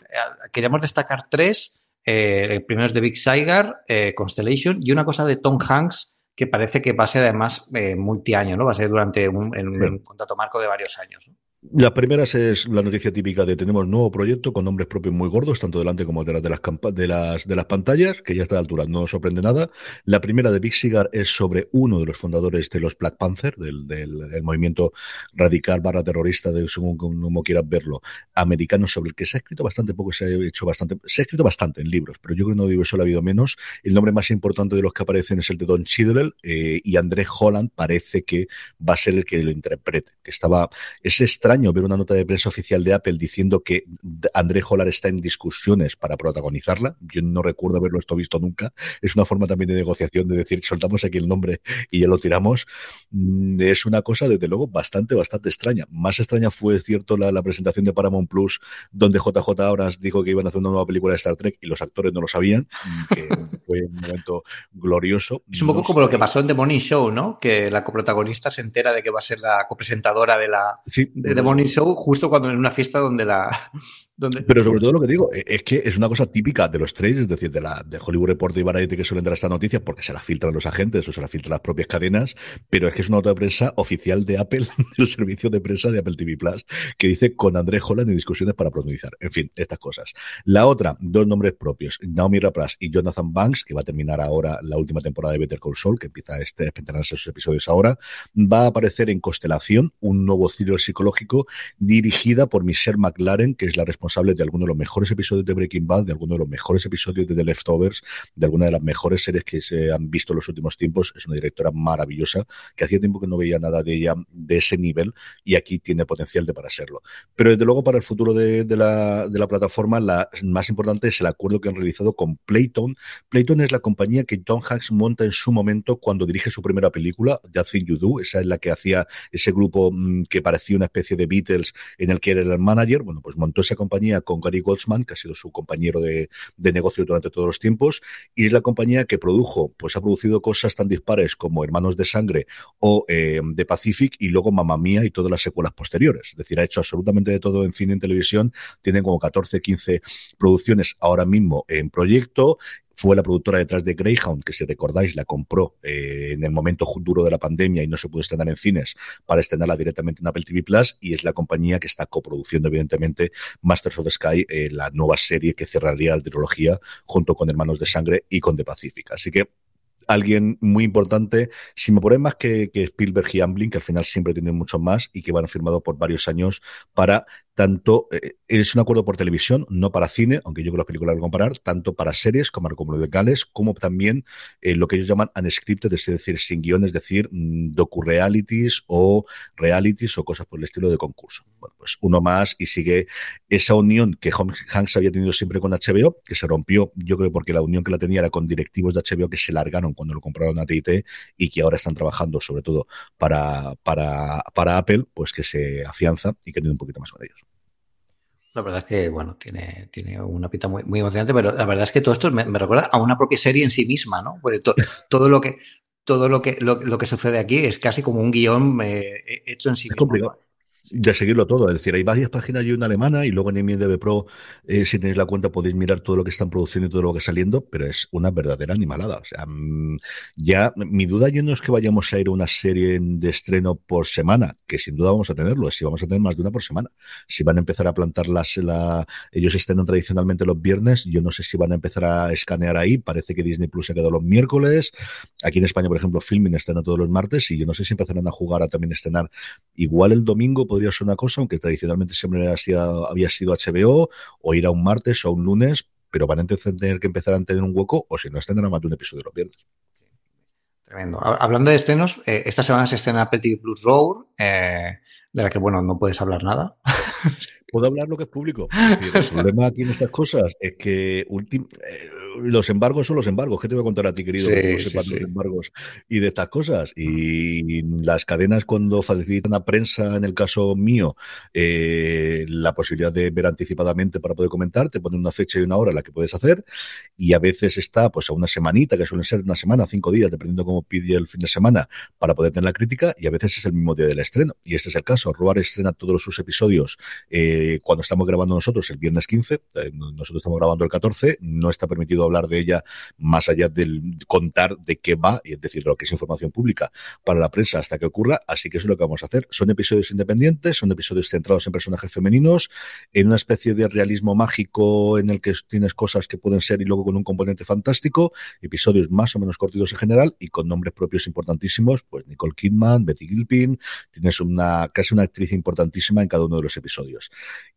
queríamos destacar tres. Eh, el primero es de Big Sigar, eh, Constellation, y una cosa de Tom Hanks que parece que va a ser además eh, multiaño, ¿no? Va a ser durante un, en, un contrato marco de varios años. ¿no? La primera es la noticia típica de tenemos nuevo proyecto con nombres propios muy gordos, tanto delante como detrás de las, de las, de las pantallas, que ya está a la altura, no sorprende nada. La primera de Big Cigar es sobre uno de los fundadores de los Black Panther, del, del, movimiento radical barra terrorista, de, según como quieras verlo, americano, sobre el que se ha escrito bastante poco, se ha hecho bastante, se ha escrito bastante en libros, pero yo creo que no digo eso, ha habido menos. El nombre más importante de los que aparecen es el de Don Chidwell, eh, y André Holland parece que va a ser el que lo interprete, que estaba, ese extraño ver una nota de prensa oficial de Apple diciendo que André Hollar está en discusiones para protagonizarla. Yo no recuerdo haberlo esto visto nunca. Es una forma también de negociación de decir, soltamos aquí el nombre y ya lo tiramos. Mm, es una cosa, desde luego, bastante, bastante extraña. Más extraña fue, cierto, la, la presentación de Paramount Plus, donde JJ Abrams dijo que iban a hacer una nueva película de Star Trek y los actores no lo sabían, mm, que [laughs] fue un momento glorioso. Es un poco no como sé. lo que pasó en The Morning Show, ¿no? Que la coprotagonista se entera de que va a ser la copresentadora de la sí, de The Morning Show. Justo cuando en una fiesta donde la... Pero sobre todo lo que digo e, es que es una cosa típica de los trades, es decir, de la de Hollywood Report y Variety que suelen dar estas noticias porque se las filtran los agentes o se las filtran las propias cadenas, pero es que es una nota de prensa oficial de Apple, [laughs] del servicio de prensa de Apple TV Plus, que dice con André Holland y discusiones para pronunciar. En fin, estas cosas. La otra, dos nombres propios, Naomi Rapras y Jonathan Banks, que va a terminar ahora la última temporada de Better Call Saul, que empieza a este, estrenarse sus episodios ahora, va a aparecer en Constelación, un nuevo thriller psicológico dirigida por Michelle McLaren, que es la responsable de algunos de los mejores episodios de Breaking Bad, de algunos de los mejores episodios de The Leftovers, de alguna de las mejores series que se han visto en los últimos tiempos. Es una directora maravillosa, que hacía tiempo que no veía nada de ella de ese nivel y aquí tiene potencial de para serlo. Pero desde luego para el futuro de, la, de la plataforma, la más importante es el acuerdo que han realizado con Playton. Playton es la compañía que Tom Hanks monta en su momento cuando dirige su primera película, That Thing You Do. Esa es la que hacía ese grupo mmm, que parecía una especie de Beatles en el que era el manager. Bueno, pues montó esa compañía con Gary Goldsman, que ha sido su compañero de, negocio durante todos los tiempos, y es la compañía que produjo, pues ha producido cosas tan dispares como Hermanos de Sangre o eh, The Pacific, y luego Mamma Mía y todas las secuelas posteriores. Es decir, ha hecho absolutamente de todo en cine y en televisión, tienen como 14, 15 producciones ahora mismo en proyecto fue la productora detrás de Greyhound, que si recordáis la compró eh, en el momento duro de la pandemia y no se pudo estrenar en cines para estrenarla directamente en Apple TV Plus y es la compañía que está coproduciendo evidentemente Masters of the Sky, eh, la nueva serie que cerraría la trilogía junto con Hermanos de Sangre y con The Pacific. Así que alguien muy importante, si me ponen más que, que Spielberg y Amblin, que al final siempre tienen mucho más y que van firmado por varios años para tanto, eh, es un acuerdo por televisión, no para cine, aunque yo creo que las películas lo comparar, tanto para series como documentales, como también eh, lo que ellos llaman unscripted, es decir, sin guion, es decir, mm, docu-realities o realities o cosas por el estilo de concurso. Bueno, pues uno más y sigue esa unión que Hanks había tenido siempre con HBO, que se rompió, yo creo porque la unión que la tenía era con directivos de HBO que se largaron cuando lo compraron a TIT y que ahora están trabajando sobre todo para, para, para Apple, pues que se afianza y que tiene un poquito más con ellos. La verdad es que, bueno, tiene, tiene una pita muy, muy emocionante, pero la verdad es que todo esto me, recuerda a una propia serie en sí misma, ¿no? Porque [laughs] todo lo que todo lo que, lo, que sucede aquí es casi como un guion eh, hecho en sí mismo. Complicado de seguirlo todo. Es decir, hay varias páginas y una alemana y luego en IMDb Pro, eh, si tenéis la cuenta, podéis mirar todo lo que están produciendo y todo lo que está saliendo, pero es una verdadera animalada. O sea, mm, ya mi duda yo no es que vayamos a ir a una serie de estreno por semana, que sin duda vamos a tenerlo, es si vamos a tener más de una por semana. Si van a empezar a plantar las, la, ellos estrenan tradicionalmente los viernes, yo no sé si van a empezar a escanear ahí, parece que Disney Plus se ha quedado los miércoles, aquí en España, por ejemplo, Filming estrena todos los martes y yo no sé si empezarán a jugar a también estrenar igual el domingo podría ser una cosa, aunque tradicionalmente siempre había sido HBO, o ir a un martes o un lunes, pero van a tener que empezar a tener un hueco, o si no, tendrán más de un episodio los viernes. Tremendo. Hablando de estrenos, eh, esta semana se estrena Petit Plus Road, eh, de la que, bueno, no puedes hablar nada. [laughs] Puedo hablar lo que es público. [gasps] el problema aquí en estas cosas es que eh, los embargos son los embargos. ¿Qué te voy a contar a ti, querido? que no sepas los embargos y de estas cosas. Y las cadenas, cuando facilitan a prensa, en el caso mío, eh, la posibilidad de ver anticipadamente para poder comentar, te ponen una fecha y una hora en la que puedes hacer. Y a veces está pues a una semanita, que suelen ser una semana, cinco días, dependiendo cómo pide el fin de semana, para poder tener la crítica. Y a veces es el mismo día del estreno. Y este es el caso. Roar estrena todos sus episodios eh, cuando estamos grabando nosotros el viernes 15. Eh, nosotros estamos grabando el 14. No está permitido hablar de ella más allá del contar de qué va, y es decir, lo que es información pública para la prensa hasta que ocurra. Así que eso es lo que vamos a hacer. Son episodios independientes, son episodios centrados en personajes femeninos, en una especie de realismo mágico en el que tienes cosas que pueden ser y luego con un componente fantástico, episodios más o menos cortitos en general y con nombres propios importantísimos, pues Nicole Kidman, Betty Gilpin, tienes una casi una actriz importantísima en cada uno de los episodios.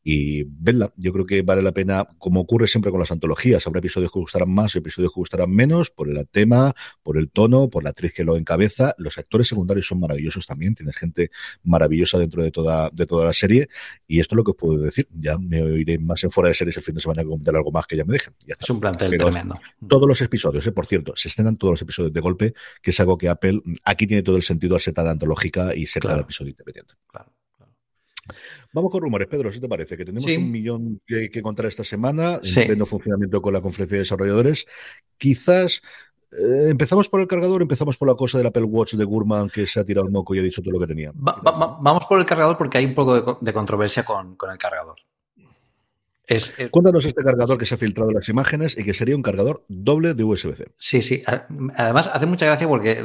Y vedla, yo creo que vale la pena, como ocurre siempre con las antologías, habrá episodios que gustarán más, episodios que gustarán menos, por el tema, por el tono, por la actriz que lo encabeza. Los actores secundarios son maravillosos también, tienes gente maravillosa dentro de toda, de toda la serie. Y esto es lo que os puedo decir. Ya me iré más en fuera de series el fin de semana que comentar algo más que ya me dejen. Es un plantel tremendo. Todos los episodios, eh, por cierto, se estrenan todos los episodios de golpe, que es algo que Apple aquí tiene todo el sentido al ser tan antológica y ser claro. cada episodio independiente. Claro. Vamos con rumores, Pedro, ¿si te parece? Que tenemos un millón que, contar esta semana en pleno funcionamiento con la conferencia de desarrolladores. Quizás eh, empezamos por el cargador, empezamos por la cosa del Apple Watch de Gurman que se ha tirado el moco y ha dicho todo lo que tenía. vamos por el cargador porque hay un poco de, controversia con, el cargador. Cuéntanos este cargador que se ha filtrado en las imágenes y que sería un cargador doble de USB-C. Sí, sí. Además, hace mucha gracia porque,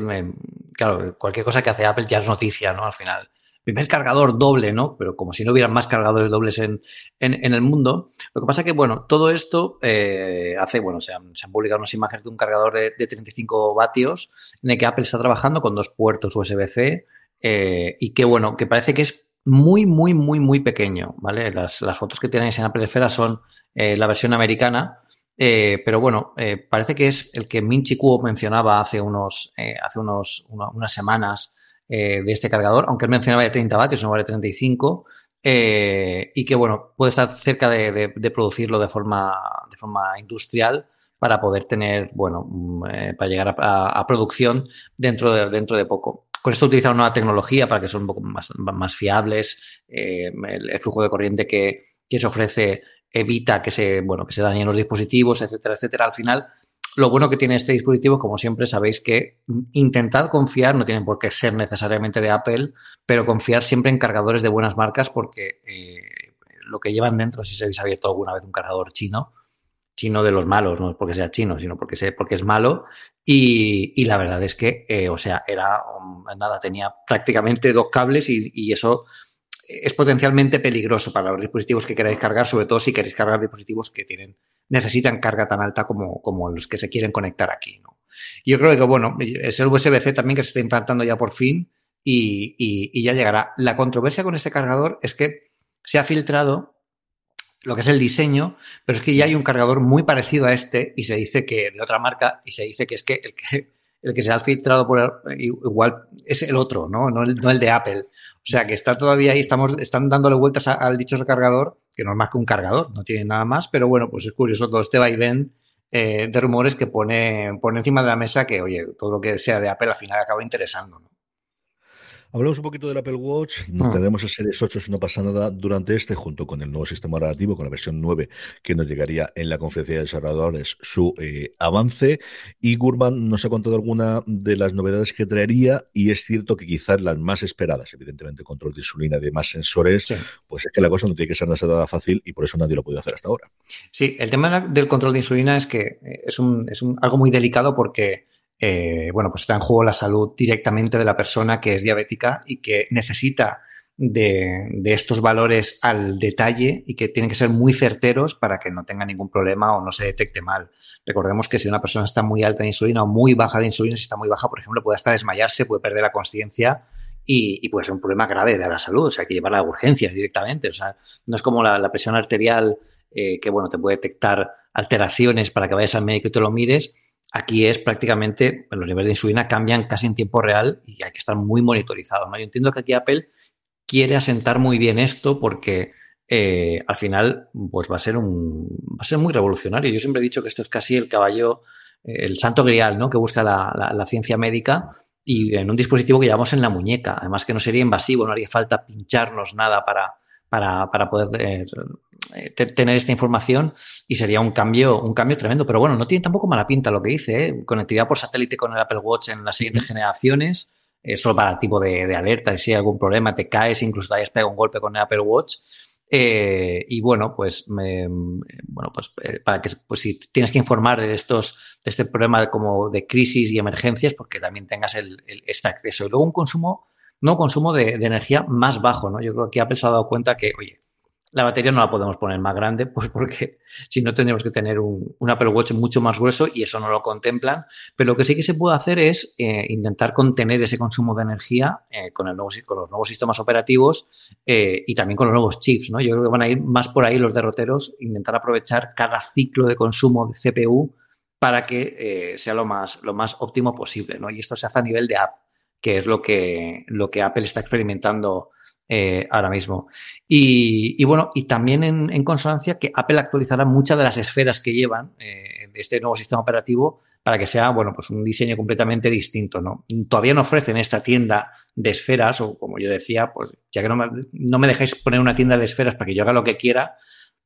claro, cualquier cosa que hace Apple ya es noticia, ¿no? Al final primer cargador doble, ¿no? Pero como si no hubieran más cargadores dobles en, el mundo. Lo que pasa que, bueno, todo esto eh, hace, bueno, se han, publicado unas imágenes de un cargador de, 35 vatios en el que Apple está trabajando con dos puertos USB-C eh, y que, bueno, que parece que es muy, muy, muy, muy pequeño, ¿vale? Las, fotos que tenéis en Apple Esfera son eh, la versión americana. pero bueno, parece que es el que Minchi Kuo mencionaba hace unos, hace unos, unas semanas eh, de este cargador, aunque él mencionaba de 30 vatios, no vale 35, eh, y que bueno, puede estar cerca de, producirlo de forma, de forma industrial para poder tener, bueno, mm, eh, para llegar a, producción dentro de, dentro de poco. Con esto utilizar una nueva tecnología para que son un poco más, más fiables, el, flujo de corriente que, que se ofrece evita que se, bueno, que se dañen los dispositivos, etcétera, etcétera. Al final, lo bueno que tiene este dispositivo, como siempre sabéis que intentad confiar, no tienen por qué ser necesariamente de Apple, pero confiar siempre en cargadores de buenas marcas porque eh, lo que llevan dentro, si se habéis abierto alguna vez un cargador chino, chino de los malos, no es porque sea chino, sino porque, sé, porque es malo. Y, la verdad es que, eh, o sea, era um, nada, tenía prácticamente dos cables y, y, eso es potencialmente peligroso para los dispositivos que queráis cargar, sobre todo si queréis cargar dispositivos que tienen, necesitan carga tan alta como, como los que se quieren conectar aquí. Yo creo que, bueno, es el USB-C también que se está implantando ya por fin y, y ya llegará. La controversia con este cargador es que se ha filtrado lo que es el diseño, pero es que ya hay un cargador muy parecido a este y se dice que de otra marca y se dice que es que el que, el que se ha filtrado por igual es el otro, ¿no? No el, de Apple. O sea que está todavía ahí, estamos, están dándole vueltas al dichoso cargador, que no es más que un cargador, no tiene nada más, pero bueno, pues es curioso todo este vaivén eh, de rumores que pone, pone encima de la mesa que, oye, todo lo que sea de Apple al final acaba interesando, ¿no? Hablamos un poquito del Apple Watch. No ah. tenemos el Series 8 si no pasa nada durante este, junto con el nuevo sistema operativo, con la versión 9 que nos llegaría en la conferencia de desarrolladores, su eh, avance. Y Gurman nos ha contado alguna de las novedades que traería, y es cierto que quizás las más esperadas, evidentemente, control de insulina y demás sensores, pues es que la cosa no tiene que ser nada fácil y por eso nadie lo puede hacer hasta ahora. Sí, el tema del control de insulina es que eh, es, un, es un, algo muy delicado porque eh, bueno, pues está en juego la salud directamente de la persona que es diabética y que necesita de, estos valores al detalle y que tienen que ser muy certeros para que no tenga ningún problema o no se detecte mal. Recordemos que si una persona está muy alta de insulina o muy baja de insulina, si está muy baja, por ejemplo, puede hasta desmayarse, puede perder la conciencia y, puede ser un problema grave de la salud, o sea, hay que llevarla a urgencias directamente. O sea, no es como la, presión arterial eh, que, bueno, te puede detectar alteraciones para que vayas al médico y te lo mires Aquí es prácticamente, los niveles de insulina cambian casi en tiempo real y hay que estar muy monitorizado. ¿no? Yo entiendo que aquí Apple quiere asentar muy bien esto porque eh, al final pues va a ser un va a ser muy revolucionario. Yo siempre he dicho que esto es casi el caballo, el santo grial, ¿no? Que busca la, la ciencia médica y en un dispositivo que llevamos en la muñeca. Además que no sería invasivo, no haría falta pincharnos nada para, para, para poder eh, tener esta información y sería un cambio, un cambio tremendo. Pero bueno, no tiene tampoco mala pinta lo que dice, ¿eh? conectividad por satélite con el Apple Watch en las siguientes generaciones, eso para el tipo de, de alerta, si hay algún problema, te caes, incluso te hayas pegado un golpe con el Apple Watch. Eh, y bueno, pues me, bueno, pues para que pues si tienes que informar de estos, de este problema como de crisis y emergencias, porque también tengas el, este acceso. Y luego un consumo no consumo de, energía más bajo, ¿no? Yo creo que Apple se ha dado cuenta que, oye, la batería no la podemos poner más grande, pues porque si no tendríamos que tener un, Apple Watch mucho más grueso y eso no lo contemplan. Pero lo que sí que se puede hacer es eh, intentar contener ese consumo de energía eh, con, el nuevo, con los nuevos sistemas operativos eh, y también con los nuevos chips, ¿no? Yo creo que van a ir más por ahí los derroteros, intentar aprovechar cada ciclo de consumo de CPU para que sea lo más, lo más óptimo posible, ¿no? Y esto se hace a nivel de app que es lo que, lo que Apple está experimentando eh, ahora mismo. Y, bueno, y también en, consonancia que Apple actualizará muchas de las esferas que llevan eh, de este nuevo sistema operativo para que sea, bueno, pues un diseño completamente distinto, ¿no? Todavía no ofrecen esta tienda de esferas, o como yo decía, pues ya que no me, no me dejáis poner una tienda de esferas para que yo haga lo que quiera,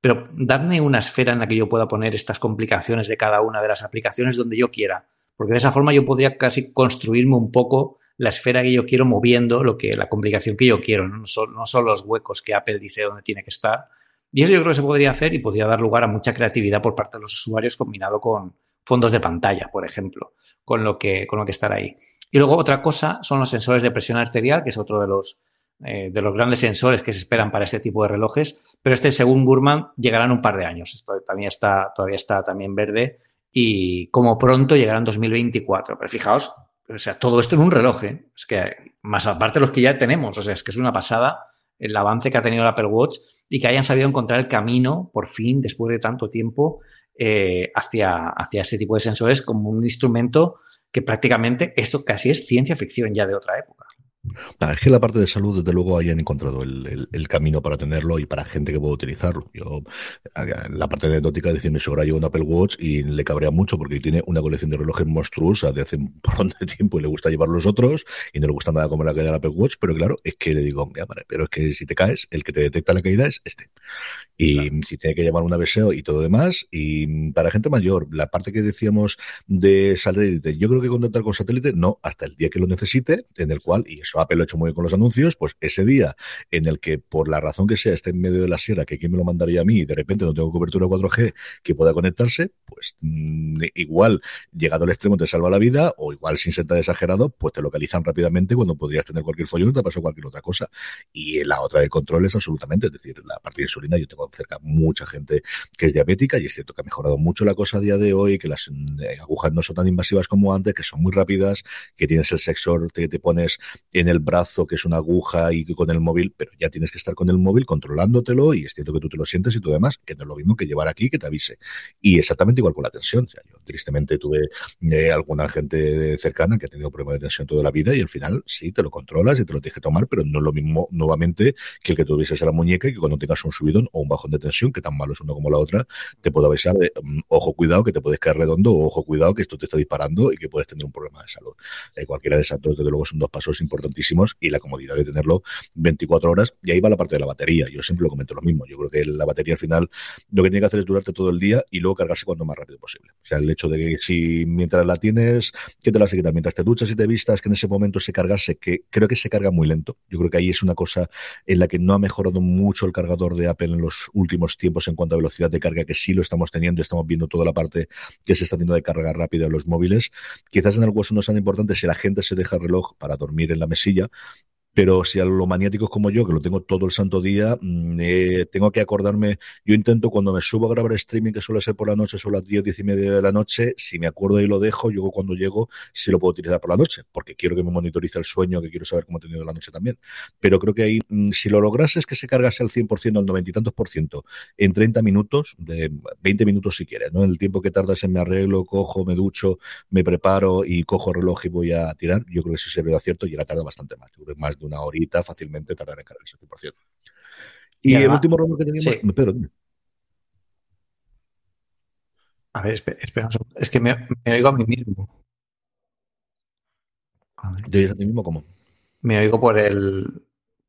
pero dadme una esfera en la que yo pueda poner estas complicaciones de cada una de las aplicaciones donde yo quiera. Porque de esa forma yo podría casi construirme un poco la esfera que yo quiero moviendo lo que, la complicación que yo quiero, no son, no son los huecos que Apple dice dónde tiene que estar. Y eso yo creo que se podría hacer y podría dar lugar a mucha creatividad por parte de los usuarios combinado con fondos de pantalla, por ejemplo, con lo que, con lo que estar ahí. Y luego otra cosa son los sensores de presión arterial, que es otro de los, eh, de los grandes sensores que se esperan para este tipo de relojes, pero este, según Gurman, llegará en un par de años. Esto también está, todavía está también verde y como pronto llegará en 2024. Pero fijaos, o sea, todo esto en un reloj, ¿eh? Es que, más aparte los que ya tenemos, o sea, es que es una pasada el avance que ha tenido el Apple Watch y que hayan sabido encontrar el camino, por fin, después de tanto tiempo, eh, hacia, hacia ese tipo de sensores como un instrumento que prácticamente esto casi es ciencia ficción ya de otra época. Es que la parte de salud, desde luego, hayan encontrado el, camino para tenerlo y para gente que pueda utilizarlo. Yo, la parte anecdótica, decir, mi suegra lleva un Apple Watch y le cabrea mucho porque tiene una colección de relojes monstruosa de hace un [laughs] montón de tiempo y le gusta llevar los otros y no le gusta nada como la caída del Apple Watch, pero claro, es que le digo, mira, pero es que si te caes, el que te detecta la caída es este. Y si tiene que llevar un ABSEO y todo demás. Y para gente mayor, la parte que decíamos de satélite, yo creo que contactar con satélite, no, hasta el día que lo necesite, en el cual, y eso Apple lo ha hecho muy bien con los anuncios, pues ese día en el que por la razón que sea esté en medio de la sierra, que quién me lo mandaría a mí y de repente no tengo cobertura 4G que pueda conectarse, pues mm, igual llegado al extremo te salva la vida o igual sin ser tan exagerado, pues te localizan rápidamente cuando podrías tener cualquier follón, te pasó cualquier otra cosa. Y la otra de control es absolutamente, es decir, la parte de insulina yo tengo cerca mucha gente que es diabética y es cierto que ha mejorado mucho la cosa a día de hoy, que las eh, agujas no son tan invasivas como antes, que son muy rápidas, que tienes el sexor que te pones en el brazo, que es una aguja y con el móvil, pero ya tienes que estar con el móvil controlándotelo y es cierto que tú te lo sientes y todo demás, que no es lo mismo que llevar aquí que te avise. Y exactamente igual con la tensión. yo tristemente tuve eh, alguna gente cercana que ha tenido problemas de tensión toda la vida y al final sí te lo controlas y te lo tienes que tomar, pero no es lo mismo nuevamente que el que tuvieses a la muñeca y que cuando tengas un o un bajón de tensión, que tan malo es uno como la otra, te puedo avisar de, mm, ojo, cuidado, que te puedes caer redondo, o ojo, cuidado, que esto te está disparando y que puedes tener un problema de salud. Eh, cualquiera de esas dos, desde luego, son dos pasos importantísimos y la comodidad de tenerlo 24 horas. Y ahí va la parte de la batería. Yo siempre lo comento lo mismo. Yo creo que la batería al final lo que tiene que hacer es durarte todo el día y luego cargarse cuanto más rápido posible. O sea, el hecho de que si mientras la tienes, que te la quitar, mientras te duchas y te vistas, que en ese momento se cargase, que creo que se carga muy lento. Yo creo que ahí es una cosa en la que no ha mejorado mucho el cargador de En los últimos tiempos en cuanto a velocidad de carga, que sí lo estamos teniendo, estamos viendo toda la parte que se está haciendo de carga rápida en los móviles. Quizás en algo no es tan importante si la gente se deja el reloj para dormir en la mesilla, pero si a lo maniáticos como yo, que lo tengo todo el santo día, mm, eh, tengo que acordarme, yo intento cuando me subo a grabar streaming, que suele ser por la noche, son las 10, 10 y media de la noche, si me acuerdo y lo dejo, yo cuando llego, si lo puedo utilizar por la noche, porque quiero que me monitorice el sueño, que quiero saber cómo he tenido la noche también. Pero creo que ahí, mm, si lo logras que se cargase al 100%, al 90 y tantos por ciento, en 30 minutos, de 20 minutos si quieres, ¿no? El tiempo que tardas en me arreglo, cojo, me ducho, me preparo y cojo el reloj y voy a tirar, yo creo que eso sería cierto y ahora tarda bastante más, más una horita fácilmente tardar en cargarse 100%. Y, el último rumor que teníamos, Pedro, A ver, espera, Es que me, oigo a mí mismo. ¿Te oyes a ti mismo cómo? Me oigo por el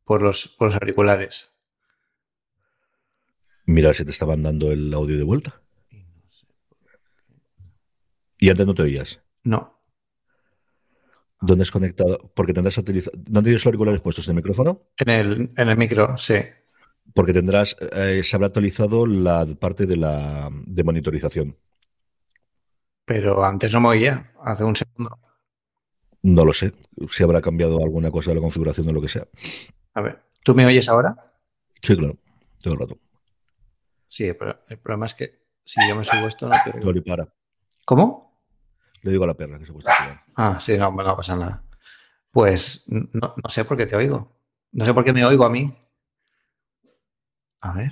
por los, por los auriculares. Mira si te estaban dando el audio de vuelta. ¿Y antes no te oías? No. ¿Dónde es conectado? Porque tendrás utilizado. ¿Dónde tienes los auriculares puestos? ¿En el micrófono? En el, en el micro, sí. Porque tendrás. Eh, se habrá actualizado la parte de la de monitorización. Pero antes no me oía, hace un segundo. No lo sé. Si habrá cambiado alguna cosa de la configuración o lo que sea. A ver, ¿tú me oyes ahora? Sí, claro. Todo el rato. Sí, pero el problema es que si yo me subo esto, no te para. ¿Cómo? Le digo a la perra que se ha puesto Ah, sí, no, no pasa nada. Pues no, sé por qué te oigo. No sé por qué me oigo a mí. A ver.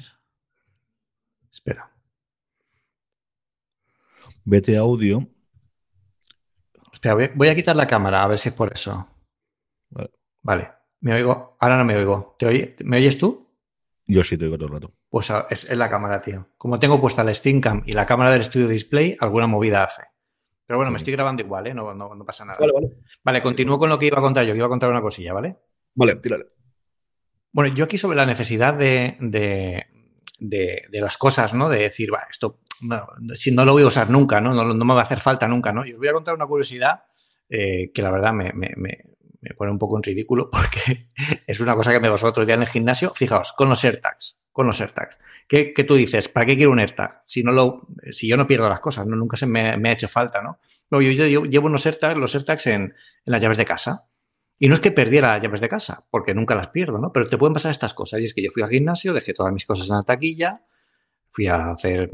Espera. Vete a audio. Espera, voy, a quitar la cámara a ver si es por eso. Vale. Vale. Me oigo. Ahora no me oigo. ¿Te ¿Me oyes tú? Yo sí te oigo todo el rato. Pues es, es la cámara, tío. Como tengo puesta la Steamcam y la cámara del estudio display, alguna movida hace. Pero bueno, me estoy grabando igual, ¿eh? No, no, pasa nada. Vale, vale. Vale, continúo con lo que iba a contar yo, que iba a contar una cosilla, ¿vale? Vale, tírale. Bueno, yo aquí sobre la necesidad de, de, de, las cosas, ¿no? De decir, va, esto si no lo voy a usar nunca, ¿no? ¿no? me va a hacer falta nunca, ¿no? Y os voy a contar una curiosidad eh, que la verdad me, me, me, pone un poco en ridículo [laughs] porque es una cosa que me pasó otro día en el gimnasio. Fijaos, con los AirTags, con los AirTags. ¿Qué, tú dices? ¿Para qué quiero un AirTag? Si, no lo, si yo no pierdo las cosas, ¿no? nunca se me, ha hecho falta, ¿no? yo, yo, llevo unos AirTags, los AirTags en, las llaves de casa. Y no es que perdiera las llaves de casa, porque nunca las pierdo, ¿no? Pero te pueden pasar estas cosas. Y es que yo fui al gimnasio, dejé todas mis cosas en la taquilla, fui a hacer,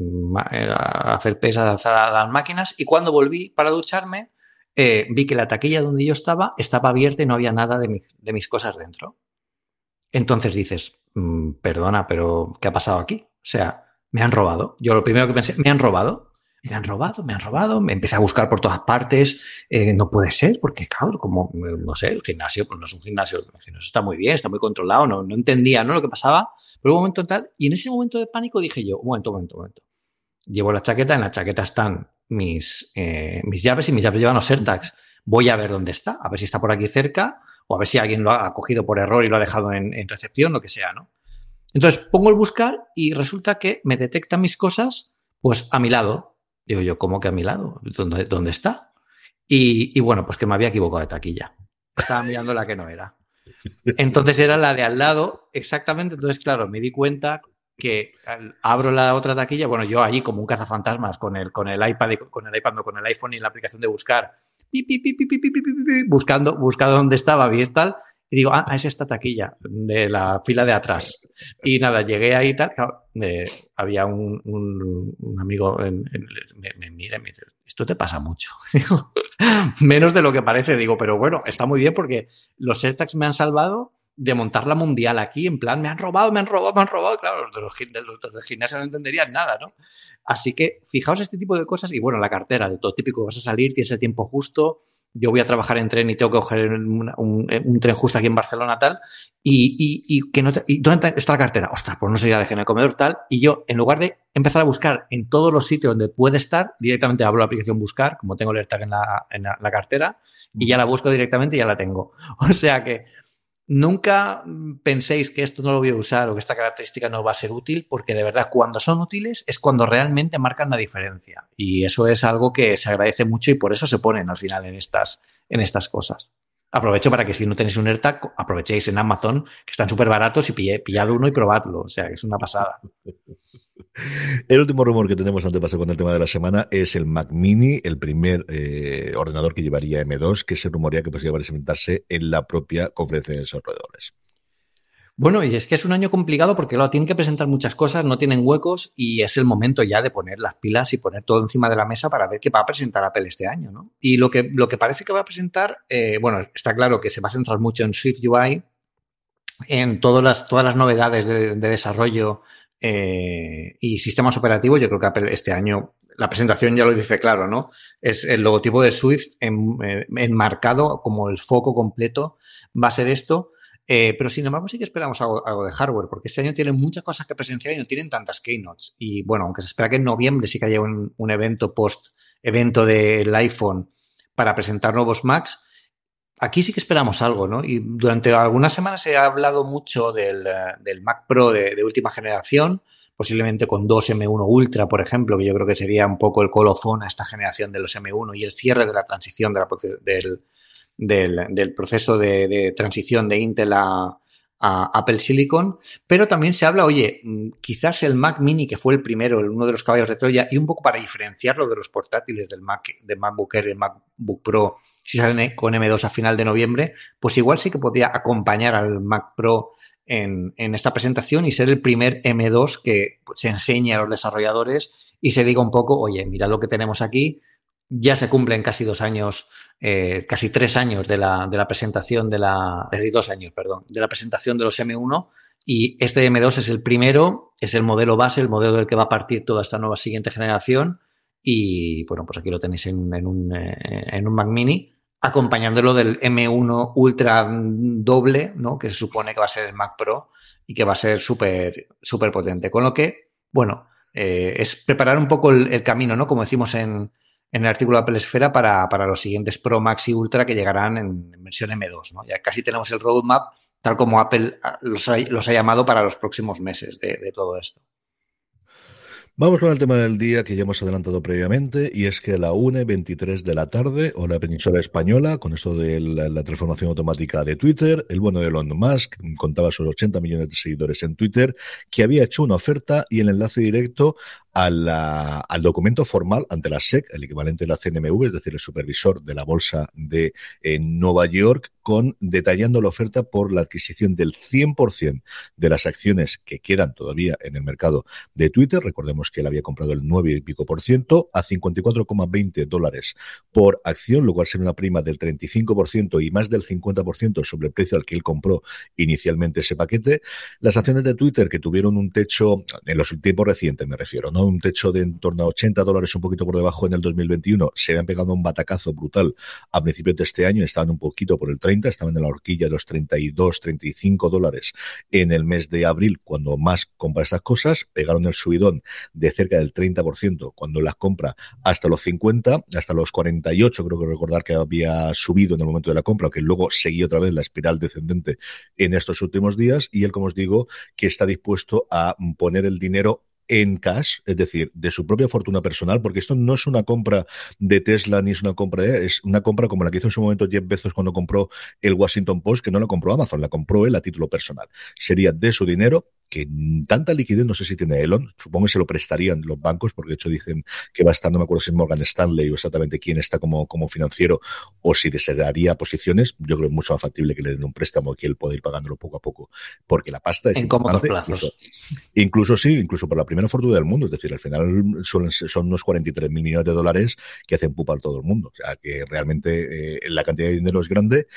a hacer pesas a las máquinas y cuando volví para ducharme, eh, vi que la taquilla donde yo estaba estaba abierta y no había nada de, de mis cosas dentro. Entonces dices, mm, perdona, pero ¿qué ha pasado aquí? O sea, me han robado. Yo lo primero que pensé, me han robado. Me han robado, me han robado, me empecé a buscar por todas partes, eh, no puede ser, porque claro, como, no sé, el gimnasio, pues no es un gimnasio, el gimnasio está muy bien, está muy controlado, no, no entendía ¿no? lo que pasaba, pero un momento tal, y en ese momento de pánico dije yo, un momento, un momento, un momento. Llevo la chaqueta, en la chaqueta están mis, eh, mis llaves y mis llaves llevan los AirTags. Voy a ver dónde está, a ver si está por aquí cerca, o a ver si alguien lo ha cogido por error y lo ha dejado en, recepción, lo que sea, ¿no? Entonces pongo el buscar y resulta que me detecta mis cosas, pues a mi lado. Digo yo, ¿cómo que a mi lado? ¿Dónde, dónde está? Y, y bueno, pues que me había equivocado de taquilla. Estaba mirando la que no era. Entonces era la de al lado, exactamente. Entonces, claro, me di cuenta que abro la otra taquilla, bueno, yo allí como un cazafantasmas con el, con el iPad, con el iPad, no, con el iPhone y la aplicación de buscar, buscando, buscando dónde estaba, y tal, y digo, ah, es esta taquilla de la fila de atrás. Y nada, llegué ahí y tal. Eh, había un, un, amigo, en, me, me, mira y me dice, esto te pasa mucho. menos de lo que parece. Digo, pero bueno, está muy bien porque los AirTags me han salvado de montar la mundial aquí, en plan, me han robado, me han robado, me han robado. Claro, los de los, de los, de gimnasio no entenderían nada, ¿no? Así que fijaos este tipo de cosas y bueno, la cartera, de todo típico, vas a salir, tienes el tiempo justo, yo voy a trabajar en tren y tengo que coger un, un, tren justo aquí en Barcelona, tal, y, y, que no y ¿dónde está la cartera? Ostras, pues no sé, ya dejé en el comedor, tal, y yo, en lugar de empezar a buscar en todos los sitios donde puede estar, directamente abro la aplicación buscar, como tengo el AirTag en la, en la cartera, y ya la busco directamente y ya la tengo. [laughs] O sea que Nunca penséis que esto no lo voy a usar o que esta característica no va a ser útil, porque de verdad cuando son útiles es cuando realmente marcan la diferencia. Y eso es algo que se agradece mucho y por eso se ponen al final en estas, en estas cosas. Aprovecho para que si no tenéis un AirTag, aprovechéis en Amazon, que están súper baratos, y pillad uno y probadlo. O sea, que es una pasada. [laughs] El último rumor que tenemos antes de pasar con el tema de la semana es el Mac Mini, el primer eh, ordenador que llevaría M2, que se rumorea que podría presentarse en la propia conferencia de desarrolladores. Bueno, y es que es un año complicado porque claro, tienen que presentar muchas cosas, no tienen huecos y es el momento ya de poner las pilas y poner todo encima de la mesa para ver qué va a presentar Apple este año, ¿no? Y lo que, lo que parece que va a presentar, eh, bueno, está claro que se va a centrar mucho en Swift UI, en todas las, todas las novedades de, de desarrollo eh, y sistemas operativos. Yo creo que Apple este año, la presentación ya lo dice claro, ¿no? Es el logotipo de Swift en, eh, enmarcado como el foco completo va a ser esto. Eh, pero sin embargo, sí que esperamos algo, de hardware, porque este año tienen muchas cosas que presenciar y no tienen tantas keynotes. Y bueno, aunque se espera que en noviembre sí que haya un, evento post-evento del iPhone para presentar nuevos Macs, aquí sí que esperamos algo, ¿no? Y durante algunas semanas se ha hablado mucho del, del Mac Pro de, de, última generación, posiblemente con dos M1 Ultra, por ejemplo, que yo creo que sería un poco el colofón a esta generación de los M1 y el cierre de la transición de la, del del, del proceso de, transición de Intel a, Apple Silicon, pero también se habla, oye, mm, quizás el Mac Mini, que fue el primero, uno de los caballos de Troya, y un poco para diferenciarlo de los portátiles del Mac, de MacBook Air y MacBook Pro, si salen con M2 a final de noviembre, pues igual sí que podría acompañar al Mac Pro en, en esta presentación y ser el primer M2 que se enseñe a los desarrolladores y se diga un poco, oye, mira lo que tenemos aquí, ya se cumplen casi dos años, eh, casi tres años de la, de la presentación de la, eh, dos años, perdón, de la presentación de los M1 y este M2 es el primero, es el modelo base, el modelo del que va a partir toda esta nueva siguiente generación y bueno, pues aquí lo tenéis en, en un, eh, en un Mac Mini acompañándolo del M1 Ultra doble, ¿no? Que se supone que va a ser el Mac Pro y que va a ser súper, súper potente. Con lo que, bueno, eh, es preparar un poco el, el camino, ¿no? Como decimos en, en el artículo de Apple Esfera para, para, los siguientes Pro, Max y Ultra que llegarán en, versión M2. ¿no? Ya casi tenemos el roadmap tal como Apple los ha, los ha llamado para los próximos meses de todo esto. Vamos con el tema del día que ya hemos adelantado previamente y es que a la 1.23 de la tarde o la península española, con esto de la, la, transformación automática de Twitter, el bueno de Elon Musk contaba sus 80 millones de seguidores en Twitter, que había hecho una oferta y el enlace directo a la, al documento formal ante la SEC, el equivalente de la CNMV, es decir, el supervisor de la bolsa de eh, Nueva York, detallando la oferta por la adquisición del 100% de las acciones que quedan todavía en el mercado de Twitter. Recordemos que él había comprado el 9 y pico por ciento a 54,20 dólares por acción, lo cual sería una prima del 35% y más del 50% sobre el precio al que él compró inicialmente ese paquete. Las acciones de Twitter que tuvieron un techo en los tiempos recientes, me refiero, ¿no? un techo de en torno a 80 dólares, un poquito por debajo en el 2021, se habían pegado un batacazo brutal a principios de este año, estaban un poquito por el 30 30, estaban en la horquilla de los 32, 35 dólares en el mes de abril, cuando más compra estas cosas, pegaron el subidón de cerca del 30% cuando las compra hasta los 50, hasta los 48, creo que recordar que había subido en el momento de la compra, que luego seguía otra vez la espiral descendente en estos últimos días, y él, como os digo, que está dispuesto a poner el dinero en cash, es decir, de su propia fortuna personal, porque esto no es una compra de Tesla ni es una compra de, es una compra como la que hizo en su momento Jeff Bezos cuando compró el Washington Post, que no la compró Amazon, la compró él a título personal. Sería de su dinero que tanta liquidez no sé si tiene Elon, supongo que se lo prestarían los bancos, porque de hecho dicen que va a estar, no me acuerdo si es Morgan Stanley o exactamente quién está como, como financiero, o si desearía posiciones, yo creo que es mucho más factible que le den un préstamo que él pueda ir pagándolo poco a poco, porque la pasta es en cómodos plazos. Incluso, incluso, sí, incluso por la primera fortuna del mundo, es decir, al final son, son unos 43 mil millones de dólares que hacen pupa a todo el mundo, o sea que realmente eh, la cantidad de dinero es grande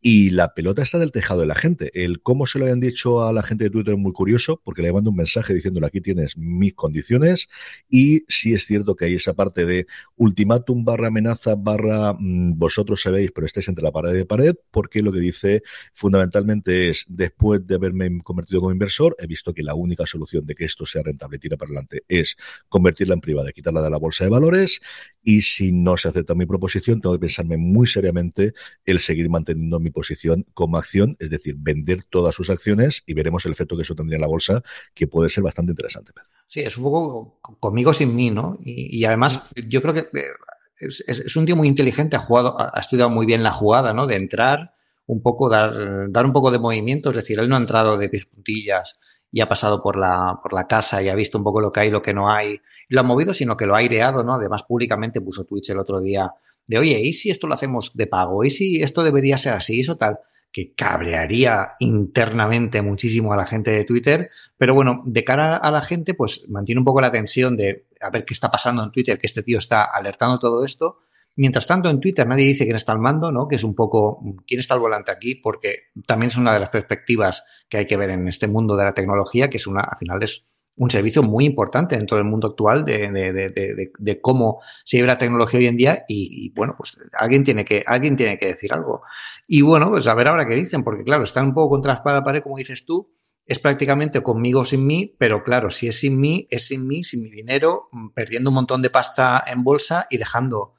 y la pelota está del tejado de la gente. El cómo se lo habían dicho a la gente de Twitter es muy curioso, porque le mando un mensaje diciéndole aquí tienes mis condiciones. Y sí es cierto que hay esa parte de ultimátum barra amenaza barra mm, vosotros sabéis, pero estáis entre la pared de pared, porque lo que dice fundamentalmente es después de haberme convertido como inversor, he visto que la única solución de que esto sea rentable y tira para adelante es convertirla en privada, quitarla de la bolsa de valores. Y si no se acepta mi proposición, tengo que pensarme muy seriamente el seguir manteniendo mi posición como acción, es decir, vender todas sus acciones y veremos el efecto que eso tendría en la bolsa, que puede ser bastante interesante. Sí, es un poco conmigo sin mí, ¿no? Y, además, yo creo que eh, es, un tío muy inteligente, ha jugado, ha estudiado muy bien la jugada, ¿no? De entrar un poco, dar, dar un poco de movimiento, es decir, él no ha entrado de pies puntillas y ha pasado por la, por la casa y ha visto un poco lo que hay y lo que no hay, y lo ha movido, sino que lo ha aireado, ¿no? Además, públicamente puso Twitch el otro día de, oye, ¿y si esto lo hacemos de pago? ¿Y si esto debería ser así? Eso tal que cabrearía internamente muchísimo a la gente de Twitter, pero bueno, de cara a la gente, pues mantiene un poco la tensión de a ver qué está pasando en Twitter, que este tío está alertando todo esto. Mientras tanto, en Twitter nadie dice quién está al mando, ¿no? Que es un poco quién está al volante aquí, porque también es una de las perspectivas que hay que ver en este mundo de la tecnología, que es una, al final es un servicio muy importante dentro del mundo actual de, de, de, de cómo se lleva la tecnología hoy en día y, bueno, pues alguien tiene, que, alguien tiene que decir algo. Y bueno, pues a ver ahora qué dicen, porque claro, están un poco contra la pared, como dices tú, es prácticamente conmigo sin mí, pero claro, si es sin mí, es sin mí, sin mi dinero, perdiendo un montón de pasta en bolsa y dejando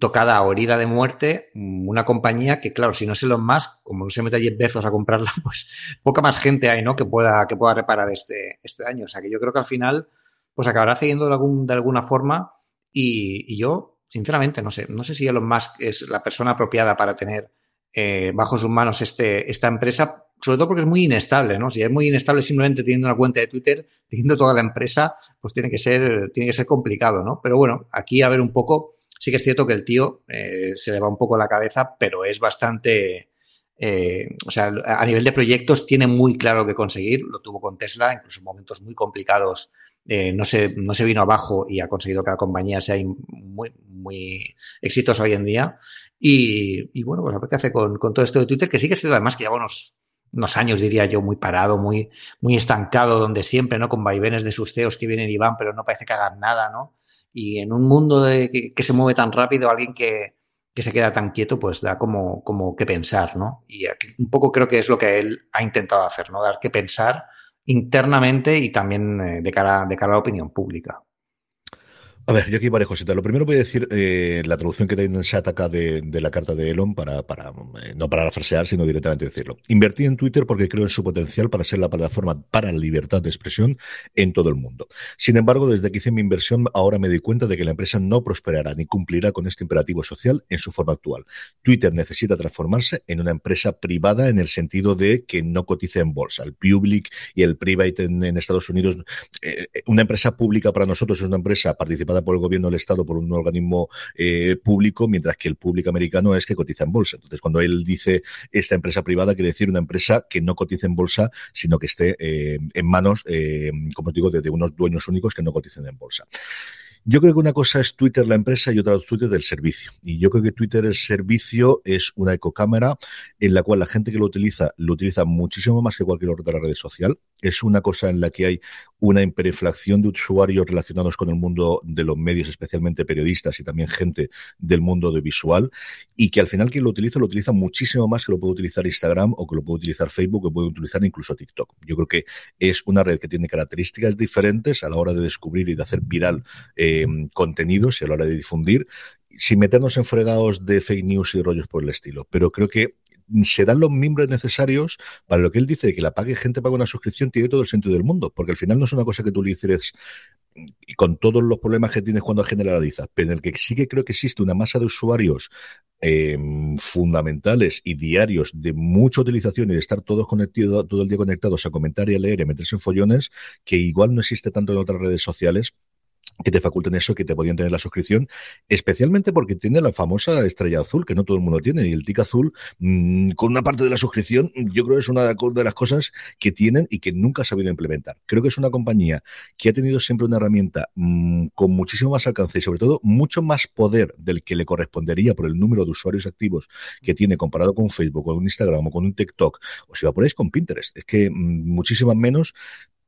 tocada o herida de muerte una compañía que, claro, si no es Elon Musk, como no se mete 10 Bezos a comprarla, [laughs] pues poca más gente hay, ¿no? Que pueda, que pueda reparar este, este daño. O sea, que yo creo que al final, pues acabará cediendo de, algún, de alguna forma y, yo, sinceramente, no sé. No sé si Elon Musk es la persona apropiada para tener eh, bajo sus manos este, esta empresa, sobre todo porque es muy inestable, ¿no? Si es muy inestable simplemente teniendo una cuenta de Twitter, teniendo toda la empresa, pues tiene que ser, tiene que ser complicado, ¿no? Pero bueno, aquí a ver un poco Sí que es cierto que el tío eh, se le va un poco la cabeza, pero es bastante... Eh, o sea, a nivel de proyectos tiene muy claro que conseguir. Lo tuvo con Tesla, incluso en momentos muy complicados. Eh, no, se, no se vino abajo y ha conseguido que la compañía sea muy, muy exitosa hoy en día. Y, bueno, pues a ver qué hace con, todo esto de Twitter, que sí que es cierto además que lleva unos, unos años, diría yo, muy parado, muy, muy estancado, donde siempre, ¿no? Con vaivenes de sus CEOs que vienen y van, pero no parece que hagan nada, ¿no? Y en un mundo de, que, se mueve tan rápido, alguien que, que, se queda tan quieto, pues da como, como que pensar, ¿no? Y un poco creo que es lo que él ha intentado hacer, ¿no? Dar que pensar internamente y también eh, de, cara, de cara a la opinión pública. A ver, yo aquí varias cositas. Lo primero voy a decir eh, la traducción que se ataca de, de, la carta de Elon para, para eh, no para frasear, sino directamente decirlo. Invertí en Twitter porque creo en su potencial para ser la plataforma para la libertad de expresión en todo el mundo. Sin embargo, desde que hice mi inversión, ahora me doy cuenta de que la empresa no prosperará ni cumplirá con este imperativo social en su forma actual. Twitter necesita transformarse en una empresa privada en el sentido de que no cotice en bolsa. El public y el private en, Estados Unidos, eh, una empresa pública para nosotros es una empresa participada por el gobierno del Estado, por un organismo eh, público, mientras que el público americano es que cotiza en bolsa. Entonces, cuando él dice esta empresa privada, quiere decir una empresa que no cotice en bolsa, sino que esté eh, en manos, eh, como os digo, de, unos dueños únicos que no coticen en bolsa. Yo creo que una cosa es Twitter la empresa y otra es Twitter del servicio. Y yo creo que Twitter el servicio es una ecocámara en la cual la gente que lo utiliza lo utiliza muchísimo más que cualquier otra red social. Es una cosa en la que hay una hiperinflación de usuarios relacionados con el mundo de los medios, especialmente periodistas y también gente del mundo de visual, y que al final quien lo utiliza lo utiliza muchísimo más que lo puede utilizar Instagram o que lo puede utilizar Facebook, o puede utilizar incluso TikTok. Yo creo que es una red que tiene características diferentes a la hora de descubrir y de hacer viral eh, contenidos y a la hora de difundir, sin meternos en fregados de fake news y rollos por el estilo. Pero creo que se dan los miembros necesarios para lo que él dice, que la pague gente paga una suscripción, tiene todo el sentido del mundo, porque al final no es una cosa que tú le dices y con todos los problemas que tienes cuando generalizas, pero en el que sí que creo que existe una masa de usuarios em, fundamentales y diarios de mucha utilización y de estar todos conectados, todo el día conectados a comentar y a leer y a meterse en follones, que igual no existe tanto en otras redes sociales que te faculten eso, que te podían tener la suscripción, especialmente porque tiene la famosa estrella azul, que no todo el mundo tiene, y el tic azul, mmm, con una parte de la suscripción, yo creo que es una de las cosas que tienen y que nunca ha sabido implementar. Creo que es una compañía que ha tenido siempre una herramienta mmm, con muchísimo más alcance y sobre todo mucho más poder del que le correspondería por el número de usuarios activos que tiene comparado con Facebook, con un Instagram o con un TikTok, o si va por ahí con Pinterest. Es que mmm, muchísimas menos,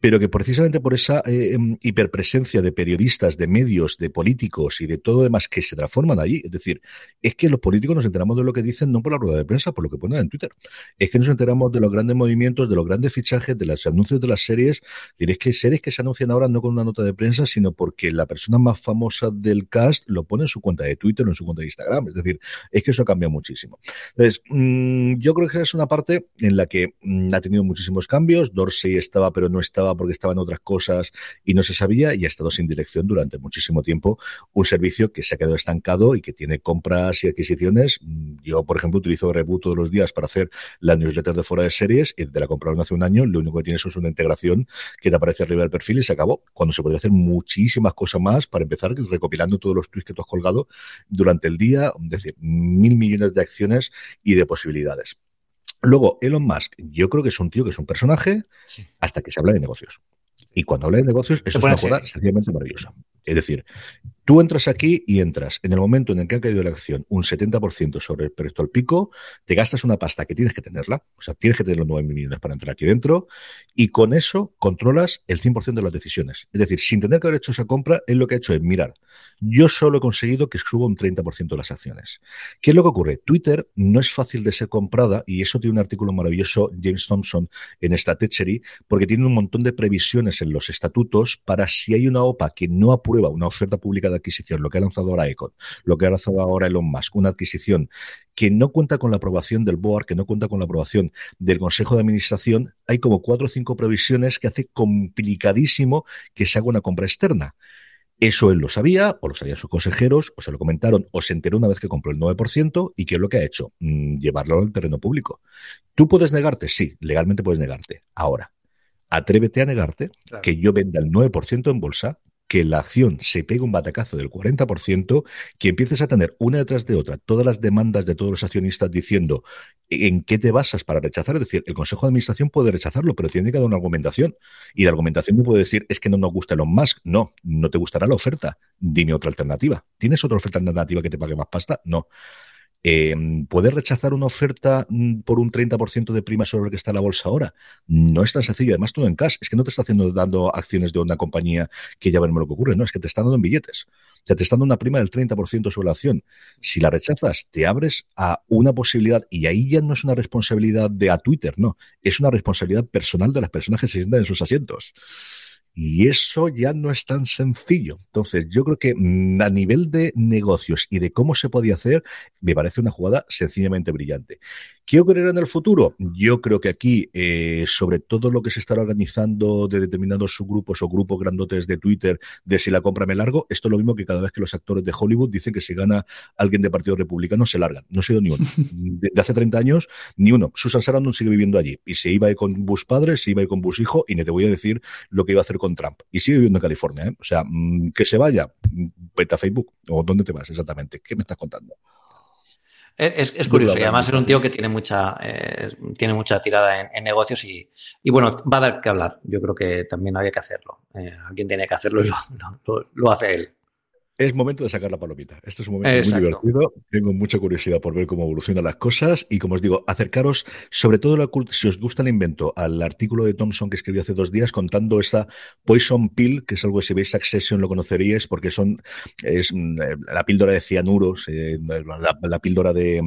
pero que precisamente por esa eh, em, hiperpresencia de periodistas, de medios, de políticos y de todo demás que se transforman allí, es decir, es que los políticos nos enteramos de lo que dicen no por la rueda de prensa, por lo que ponen en Twitter, es que nos enteramos de los grandes movimientos, de los grandes fichajes, de los anuncios de las series, es que series que se anuncian ahora no con una nota de prensa, sino porque la persona más famosa del cast lo pone en su cuenta de Twitter o en su cuenta de Instagram, es decir, es que eso cambia muchísimo. Entonces, mmm, yo creo que esa es una parte en la que mmm, ha tenido muchísimos cambios, Dorsey estaba pero no estaba porque estaba en otras cosas y no se sabía y ha estado sin dirección durante muchísimo tiempo. Un servicio que se ha quedado estancado y que tiene compras y adquisiciones. Yo, por ejemplo, utilizo Reboot todos los días para hacer la newsletter de fuera de series y de la compraron hace un año. Lo único que tienes es una integración que te aparece arriba del perfil y se acabó. Cuando se podría hacer muchísimas cosas más para empezar recopilando todos los tweets que tú has colgado durante el día, es decir, mil millones de acciones y de posibilidades. Luego, Elon Musk, yo creo que es un tío que es un personaje sí. hasta que se habla de negocios. Y cuando habla de negocios, eso es una jugada sencillamente maravillosa. Es decir, tú entras aquí y entras en el momento en el que ha caído la acción un 70% sobre el precio al pico, te gastas una pasta que tienes que tenerla, o sea, tienes que tener los 9 millones para entrar aquí dentro, y con eso controlas el 100% de las decisiones. Es decir, sin tener que haber hecho esa compra, él lo que ha hecho es, mirar, yo solo he conseguido que suba un 30% de las acciones. ¿Qué es lo que ocurre? Twitter no es fácil de ser comprada, y eso tiene un artículo maravilloso, James Thompson, en Stratechery, porque tiene un montón de previsiones en los estatutos para si hay una OPA que no aprueba una oferta pública de adquisición, lo que ha lanzado ahora Econ, lo que ha lanzado ahora Elon Musk, una adquisición que no cuenta con la aprobación del board, que no cuenta con la aprobación del Consejo de Administración, hay como cuatro o cinco previsiones que hace complicadísimo que se haga una compra externa. Eso él lo sabía, o lo sabían sus consejeros, o se lo comentaron, o se enteró una vez que compró el 9%, y ¿qué es lo que ha hecho? Mm, llevarlo al terreno público. ¿Tú puedes negarte? Sí, legalmente puedes negarte. Ahora, atrévete a negarte claro. que yo venda el 9% en bolsa, que la acción se pegue un batacazo del 40%, que empieces a tener una detrás de otra todas las demandas de todos los accionistas diciendo en qué te basas para rechazar. Es decir, el Consejo de Administración puede rechazarlo, pero tiene que dar una argumentación. Y la argumentación no puede decir es que no nos gusta Elon Musk. No, no te gustará la oferta. Dime otra alternativa. ¿Tienes otra oferta alternativa que te pague más pasta? No. Eh, ¿Puedes rechazar una oferta por un 30% de prima sobre lo que está la bolsa ahora? No es tan sencillo. Además, todo en cash. Es que no te está haciendo dando acciones de una compañía que ya veremos lo que ocurre. No, es que te están dando en billetes. O sea, te están dando una prima del 30% sobre la acción. Si la rechazas, te abres a una posibilidad y ahí ya no es una responsabilidad de Twitter, no. Es una responsabilidad personal de las personas que se sientan en sus asientos. Y eso ya no es tan sencillo. Entonces, yo creo que mm, a nivel de negocios y de cómo se podía hacer, me parece una jugada sencillamente brillante. ¿Qué ocurrirá en el futuro? Yo creo que aquí, eh, sobre todo lo que se estará organizando de determinados subgrupos o grupos grandotes de Twitter, de si la compra me largo, esto es lo mismo que cada vez que los actores de Hollywood dicen que si gana alguien de Partido Republicano se largan. No ha sido ni uno. [laughs] De, de hace 30 años, ni uno. Susan Sarandon sigue viviendo allí. Y se iba a ir con Bush padre, se iba a ir con Bush hijo, y ni te voy a decir lo que iba a hacer con Trump. Y sigue viviendo en California. ¿eh? O sea, mmm, que se vaya, vete a Facebook. ¿O dónde te vas exactamente? ¿Qué me estás contando? Es, es, curioso y además es un tío que tiene mucha, eh, tiene mucha tirada en, en negocios y, y, bueno, va a dar que hablar. Yo creo que también había que hacerlo. Eh, alguien tiene que hacerlo y lo, lo, lo hace él. Es momento de sacar la palomita. Esto es un momento muy divertido. Tengo mucha curiosidad por ver cómo evolucionan las cosas y, como os digo, acercaros, sobre todo la, si os gusta el invento, al artículo de Thompson que escribió hace dos días contando esa Poison Pill, que es algo que si veis Succession lo conoceríais porque son es mm, eh, la píldora de cianuros, eh, la, píldora de,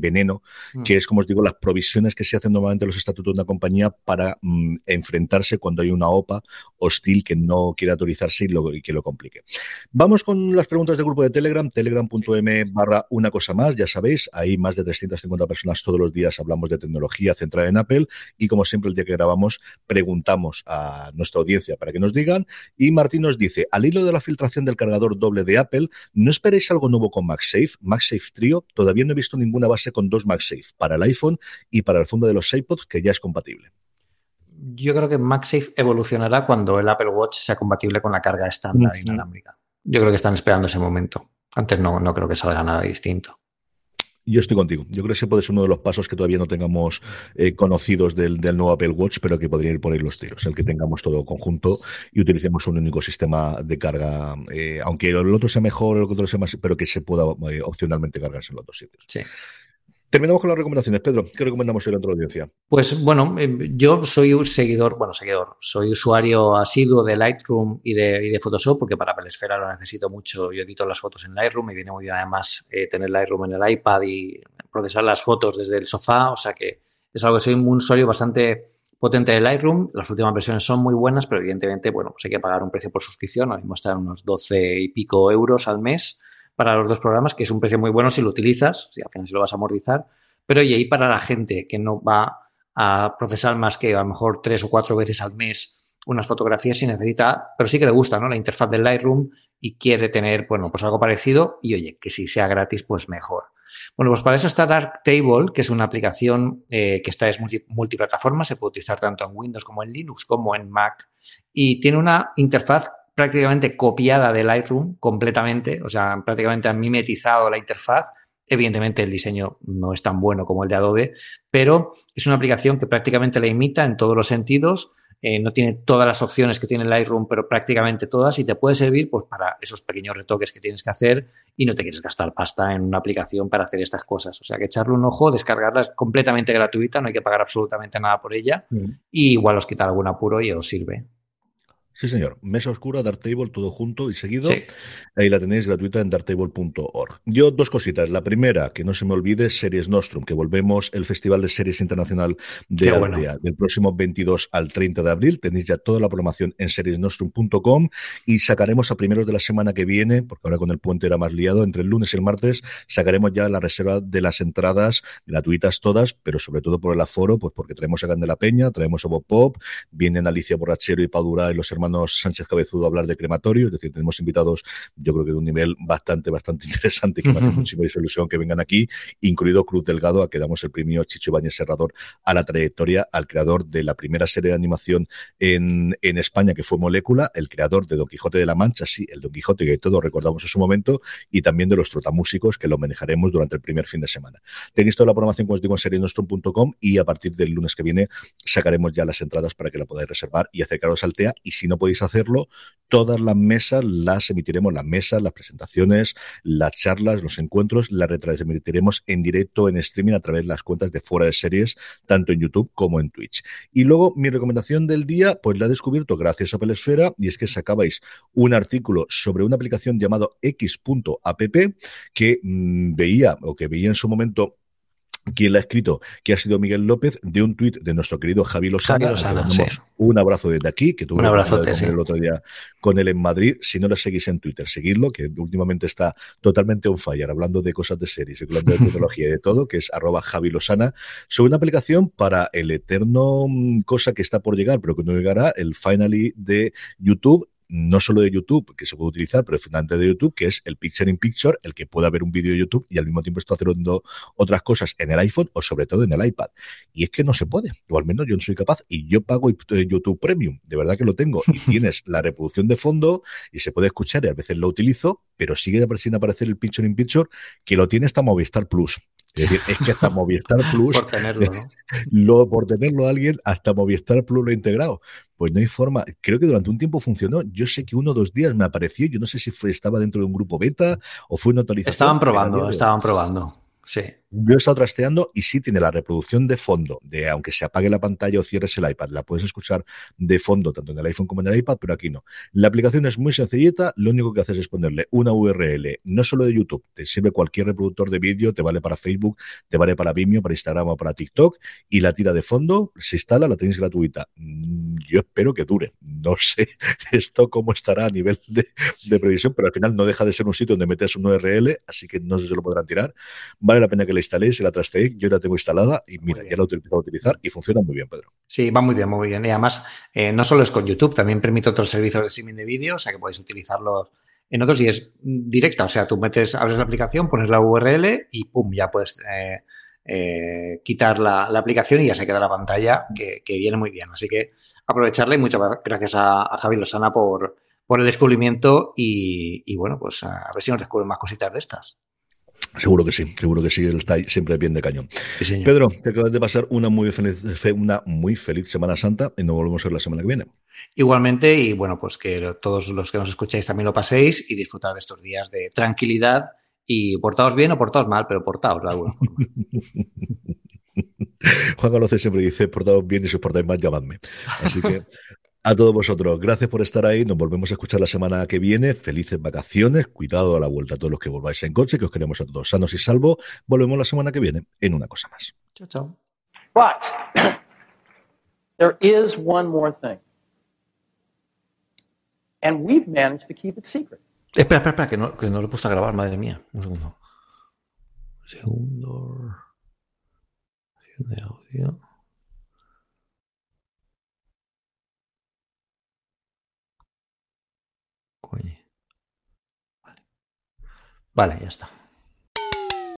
veneno, mm. que es, como os digo, las provisiones que se hacen normalmente los estatutos de una compañía para mm, enfrentarse cuando hay una OPA hostil que no quiere autorizarse y, y que lo complique. Vamos con las preguntas del grupo de Telegram, telegram.m barra una cosa más, ya sabéis, hay más de 350 personas todos los días, hablamos de tecnología centrada en Apple y como siempre el día que grabamos preguntamos a nuestra audiencia para que nos digan y Martín nos dice, al hilo de la filtración del cargador doble de Apple, ¿no esperéis algo nuevo con MagSafe? MagSafe Trio, todavía no he visto ninguna base con dos MagSafe para el iPhone y para el fondo de los iPods que ya es compatible yo creo que MagSafe evolucionará cuando el Apple Watch sea compatible con la carga estándar inalámbrica. Yo creo que están esperando ese momento. Antes no, no creo que salga nada distinto. Yo estoy contigo. Yo creo que ese puede ser uno de los pasos que todavía no tengamos eh, conocidos del, nuevo Apple Watch, pero que podrían ir por ahí los tiros. El que tengamos todo conjunto y utilicemos un único sistema de carga, eh, aunque el otro sea mejor, el otro sea más, pero que se pueda eh, opcionalmente cargarse en los dos sitios. Sí. Terminamos con las recomendaciones. Pedro, ¿qué recomendamos hoy a la audiencia? Pues bueno, eh, yo soy un seguidor, bueno, seguidor, soy usuario asiduo de Lightroom y de, Photoshop porque para Pelesfera lo necesito mucho. Yo edito las fotos en Lightroom y viene muy bien además eh, tener Lightroom en el iPad y procesar las fotos desde el sofá. O sea que es algo que soy un usuario bastante potente de Lightroom. Las últimas versiones son muy buenas, pero evidentemente, bueno, pues hay que pagar un precio por suscripción. Ahora mismo están unos 12 y pico euros al mes para los dos programas, que es un precio muy bueno si lo utilizas, si al final lo vas a amortizar, pero y ahí para la gente que no va a procesar más que a lo mejor tres o cuatro veces al mes unas fotografías si necesita, pero sí que le gusta, ¿no? La interfaz del Lightroom y quiere tener, bueno, pues algo parecido y oye, que si sea gratis, pues mejor. Bueno, pues para eso está Darktable, que es una aplicación eh, que está es multiplataforma, se puede utilizar tanto en Windows como en Linux como en Mac y tiene una interfaz prácticamente copiada de Lightroom completamente, o sea, prácticamente han mimetizado la interfaz. Evidentemente el diseño no es tan bueno como el de Adobe, pero es una aplicación que prácticamente la imita en todos los sentidos. Eh, no tiene todas las opciones que tiene Lightroom, pero prácticamente todas y te puede servir pues, para esos pequeños retoques que tienes que hacer y no te quieres gastar pasta en una aplicación para hacer estas cosas. O sea que echarle un ojo, descargarla es completamente gratuita, no hay que pagar absolutamente nada por ella mm. y igual os quita algún apuro y os sirve. Sí, señor. Mesa Oscura, Darktable, todo junto y seguido. Ahí la tenéis gratuita en darktable.org. Yo dos cositas. La primera, que no se me olvide, Series Nostrum, que volvemos el Festival de Series Internacional de Aldea del próximo 22 al 30 de abril. Tenéis ya toda la programación en seriesnostrum.com y sacaremos a primeros de la semana que viene, porque ahora con el puente era más liado, entre el lunes y el martes, sacaremos ya la reserva de las entradas gratuitas todas, pero sobre todo por el aforo, pues porque traemos a Gandela Peña, traemos a Bob Pop, vienen Alicia Borrachero y Padura y los hermanos Sánchez Cabezudo a hablar de crematorio, es decir, tenemos invitados, yo creo que de un nivel bastante, bastante [laughs] interesante, que me hace muchísima ilusión que vengan aquí, incluido Cruz Delgado, a que damos el premio Chicho Bañez Serrador a la trayectoria, al creador de la primera serie de animación en, en España, que fue Molécula, el creador de Don Quijote de la Mancha, sí, el Don Quijote que todos recordamos en su momento, y también de los trotamúsicos, que lo manejaremos durante el primer fin de semana. Tenéis toda la programación, como os digo, en serienostrum.com y a partir del lunes que viene sacaremos ya las entradas para que la podáis reservar y acercaros al TEA. Y si no podéis hacerlo, todas las mesas las emitiremos, las mesas, las presentaciones, las charlas, los encuentros, las retransmitiremos en directo, en streaming, a través de las cuentas de fuera de series, tanto en YouTube como en Twitch. Y luego, mi recomendación del día, pues la he descubierto gracias a Pelesfera, y es que sacabais un artículo sobre una aplicación llamado x.app que mm, veía, o que veía en su momento quien la ha escrito, que ha sido Miguel López, de un tuit de nuestro querido Javi Lozana. Un abrazo desde aquí, que tuve un el otro día con él en Madrid. Si no lo seguís en Twitter, seguidlo, que últimamente está totalmente on fire, hablando de cosas de series, hablando de tecnología y de todo, que es arroba Javi Lozana, sobre una aplicación para el eterno mm, cosa que está por llegar, pero que no llegará, el finally de YouTube no solo de YouTube, que se puede utilizar, pero fundamentalmente de YouTube, que es el Picture in Picture, el que pueda ver un vídeo de YouTube y al mismo tiempo está haciendo otras cosas en el iPhone o sobre todo en el iPad. Y es que no se puede, o al menos yo no soy capaz. Y yo pago YouTube Premium, de verdad que lo tengo. Y [laughs] tienes la reproducción de fondo y se puede escuchar y a veces lo utilizo, pero sigue sin aparecer el Picture in Picture, que lo tiene hasta Movistar Plus. Es decir, es que hasta [laughs] Movistar Plus. por tenerlo, ¿no? [laughs] Lo, por tenerlo alguien, hasta Movistar Plus lo ha integrado. Pues no hay forma. Creo que durante un tiempo funcionó. Yo sé que uno o dos días me apareció. Yo no sé si fue, estaba dentro de un grupo beta o fue una autorización. Estaban probando, estaban probando. Sí. Yo he estado trasteando y sí tiene la reproducción de fondo, de aunque se apague la pantalla o cierres el iPad, la puedes escuchar de fondo tanto en el iPhone como en el iPad, pero aquí no. La aplicación es muy sencillita, lo único que haces es ponerle una URL, no solo de YouTube, te sirve cualquier reproductor de vídeo, te vale para Facebook, te vale para Vimeo, para Instagram o para TikTok, y la tira de fondo, se instala, la tenéis gratuita. Mm, yo espero que dure. No [laughs] sé esto cómo estará a nivel de, previsión, pero al final no deja de ser un sitio donde metes un URL, así que no sé si lo podrán tirar. Vale la pena que la instaléis la trasteé, yo la tengo instalada y mira, ya la he a utilizar y funciona muy bien, Pedro. Sí, va muy bien, muy bien. Y además, eh, no solo es con YouTube, también permite otros servicios de streaming de vídeo, o sea que podéis utilizarlos en otros y es directa, o sea, tú metes, abres la aplicación, pones la URL y pum, ya puedes eh, eh, quitar la, aplicación y ya se queda la pantalla, que, viene muy bien. Así que aprovecharla y muchas gracias a, Javi Lozana por, por el descubrimiento y, y bueno, pues a ver si nos descubren más cositas de estas. Seguro que sí, seguro que sí, él está siempre bien de cañón. Pedro, te acabas de pasar una muy feliz, una muy feliz Semana Santa y nos volvemos a ver la semana que viene. Igualmente, y bueno, pues que todos los que nos escucháis también lo paséis y disfrutar de estos días de tranquilidad y portaos bien o portaos mal, pero portaos de alguna forma. [laughs] Juan Carlos siempre dice, portaos bien y si os portáis mal, llamadme. Así que [laughs] a todos vosotros, gracias por estar ahí. Nos volvemos a escuchar la semana que viene. Felices vacaciones. Cuidado a la vuelta a todos los que volváis en coche, que os queremos a todos sanos y salvos. Volvemos la semana que viene en una cosa más. Chao, chao. But [coughs] there is one more thing. And we've managed to keep it secret. Espera, espera, espera, que no, que no lo he puesto a grabar, madre mía. Un segundo. Segundo. De audio. Vale. Vale, ya está.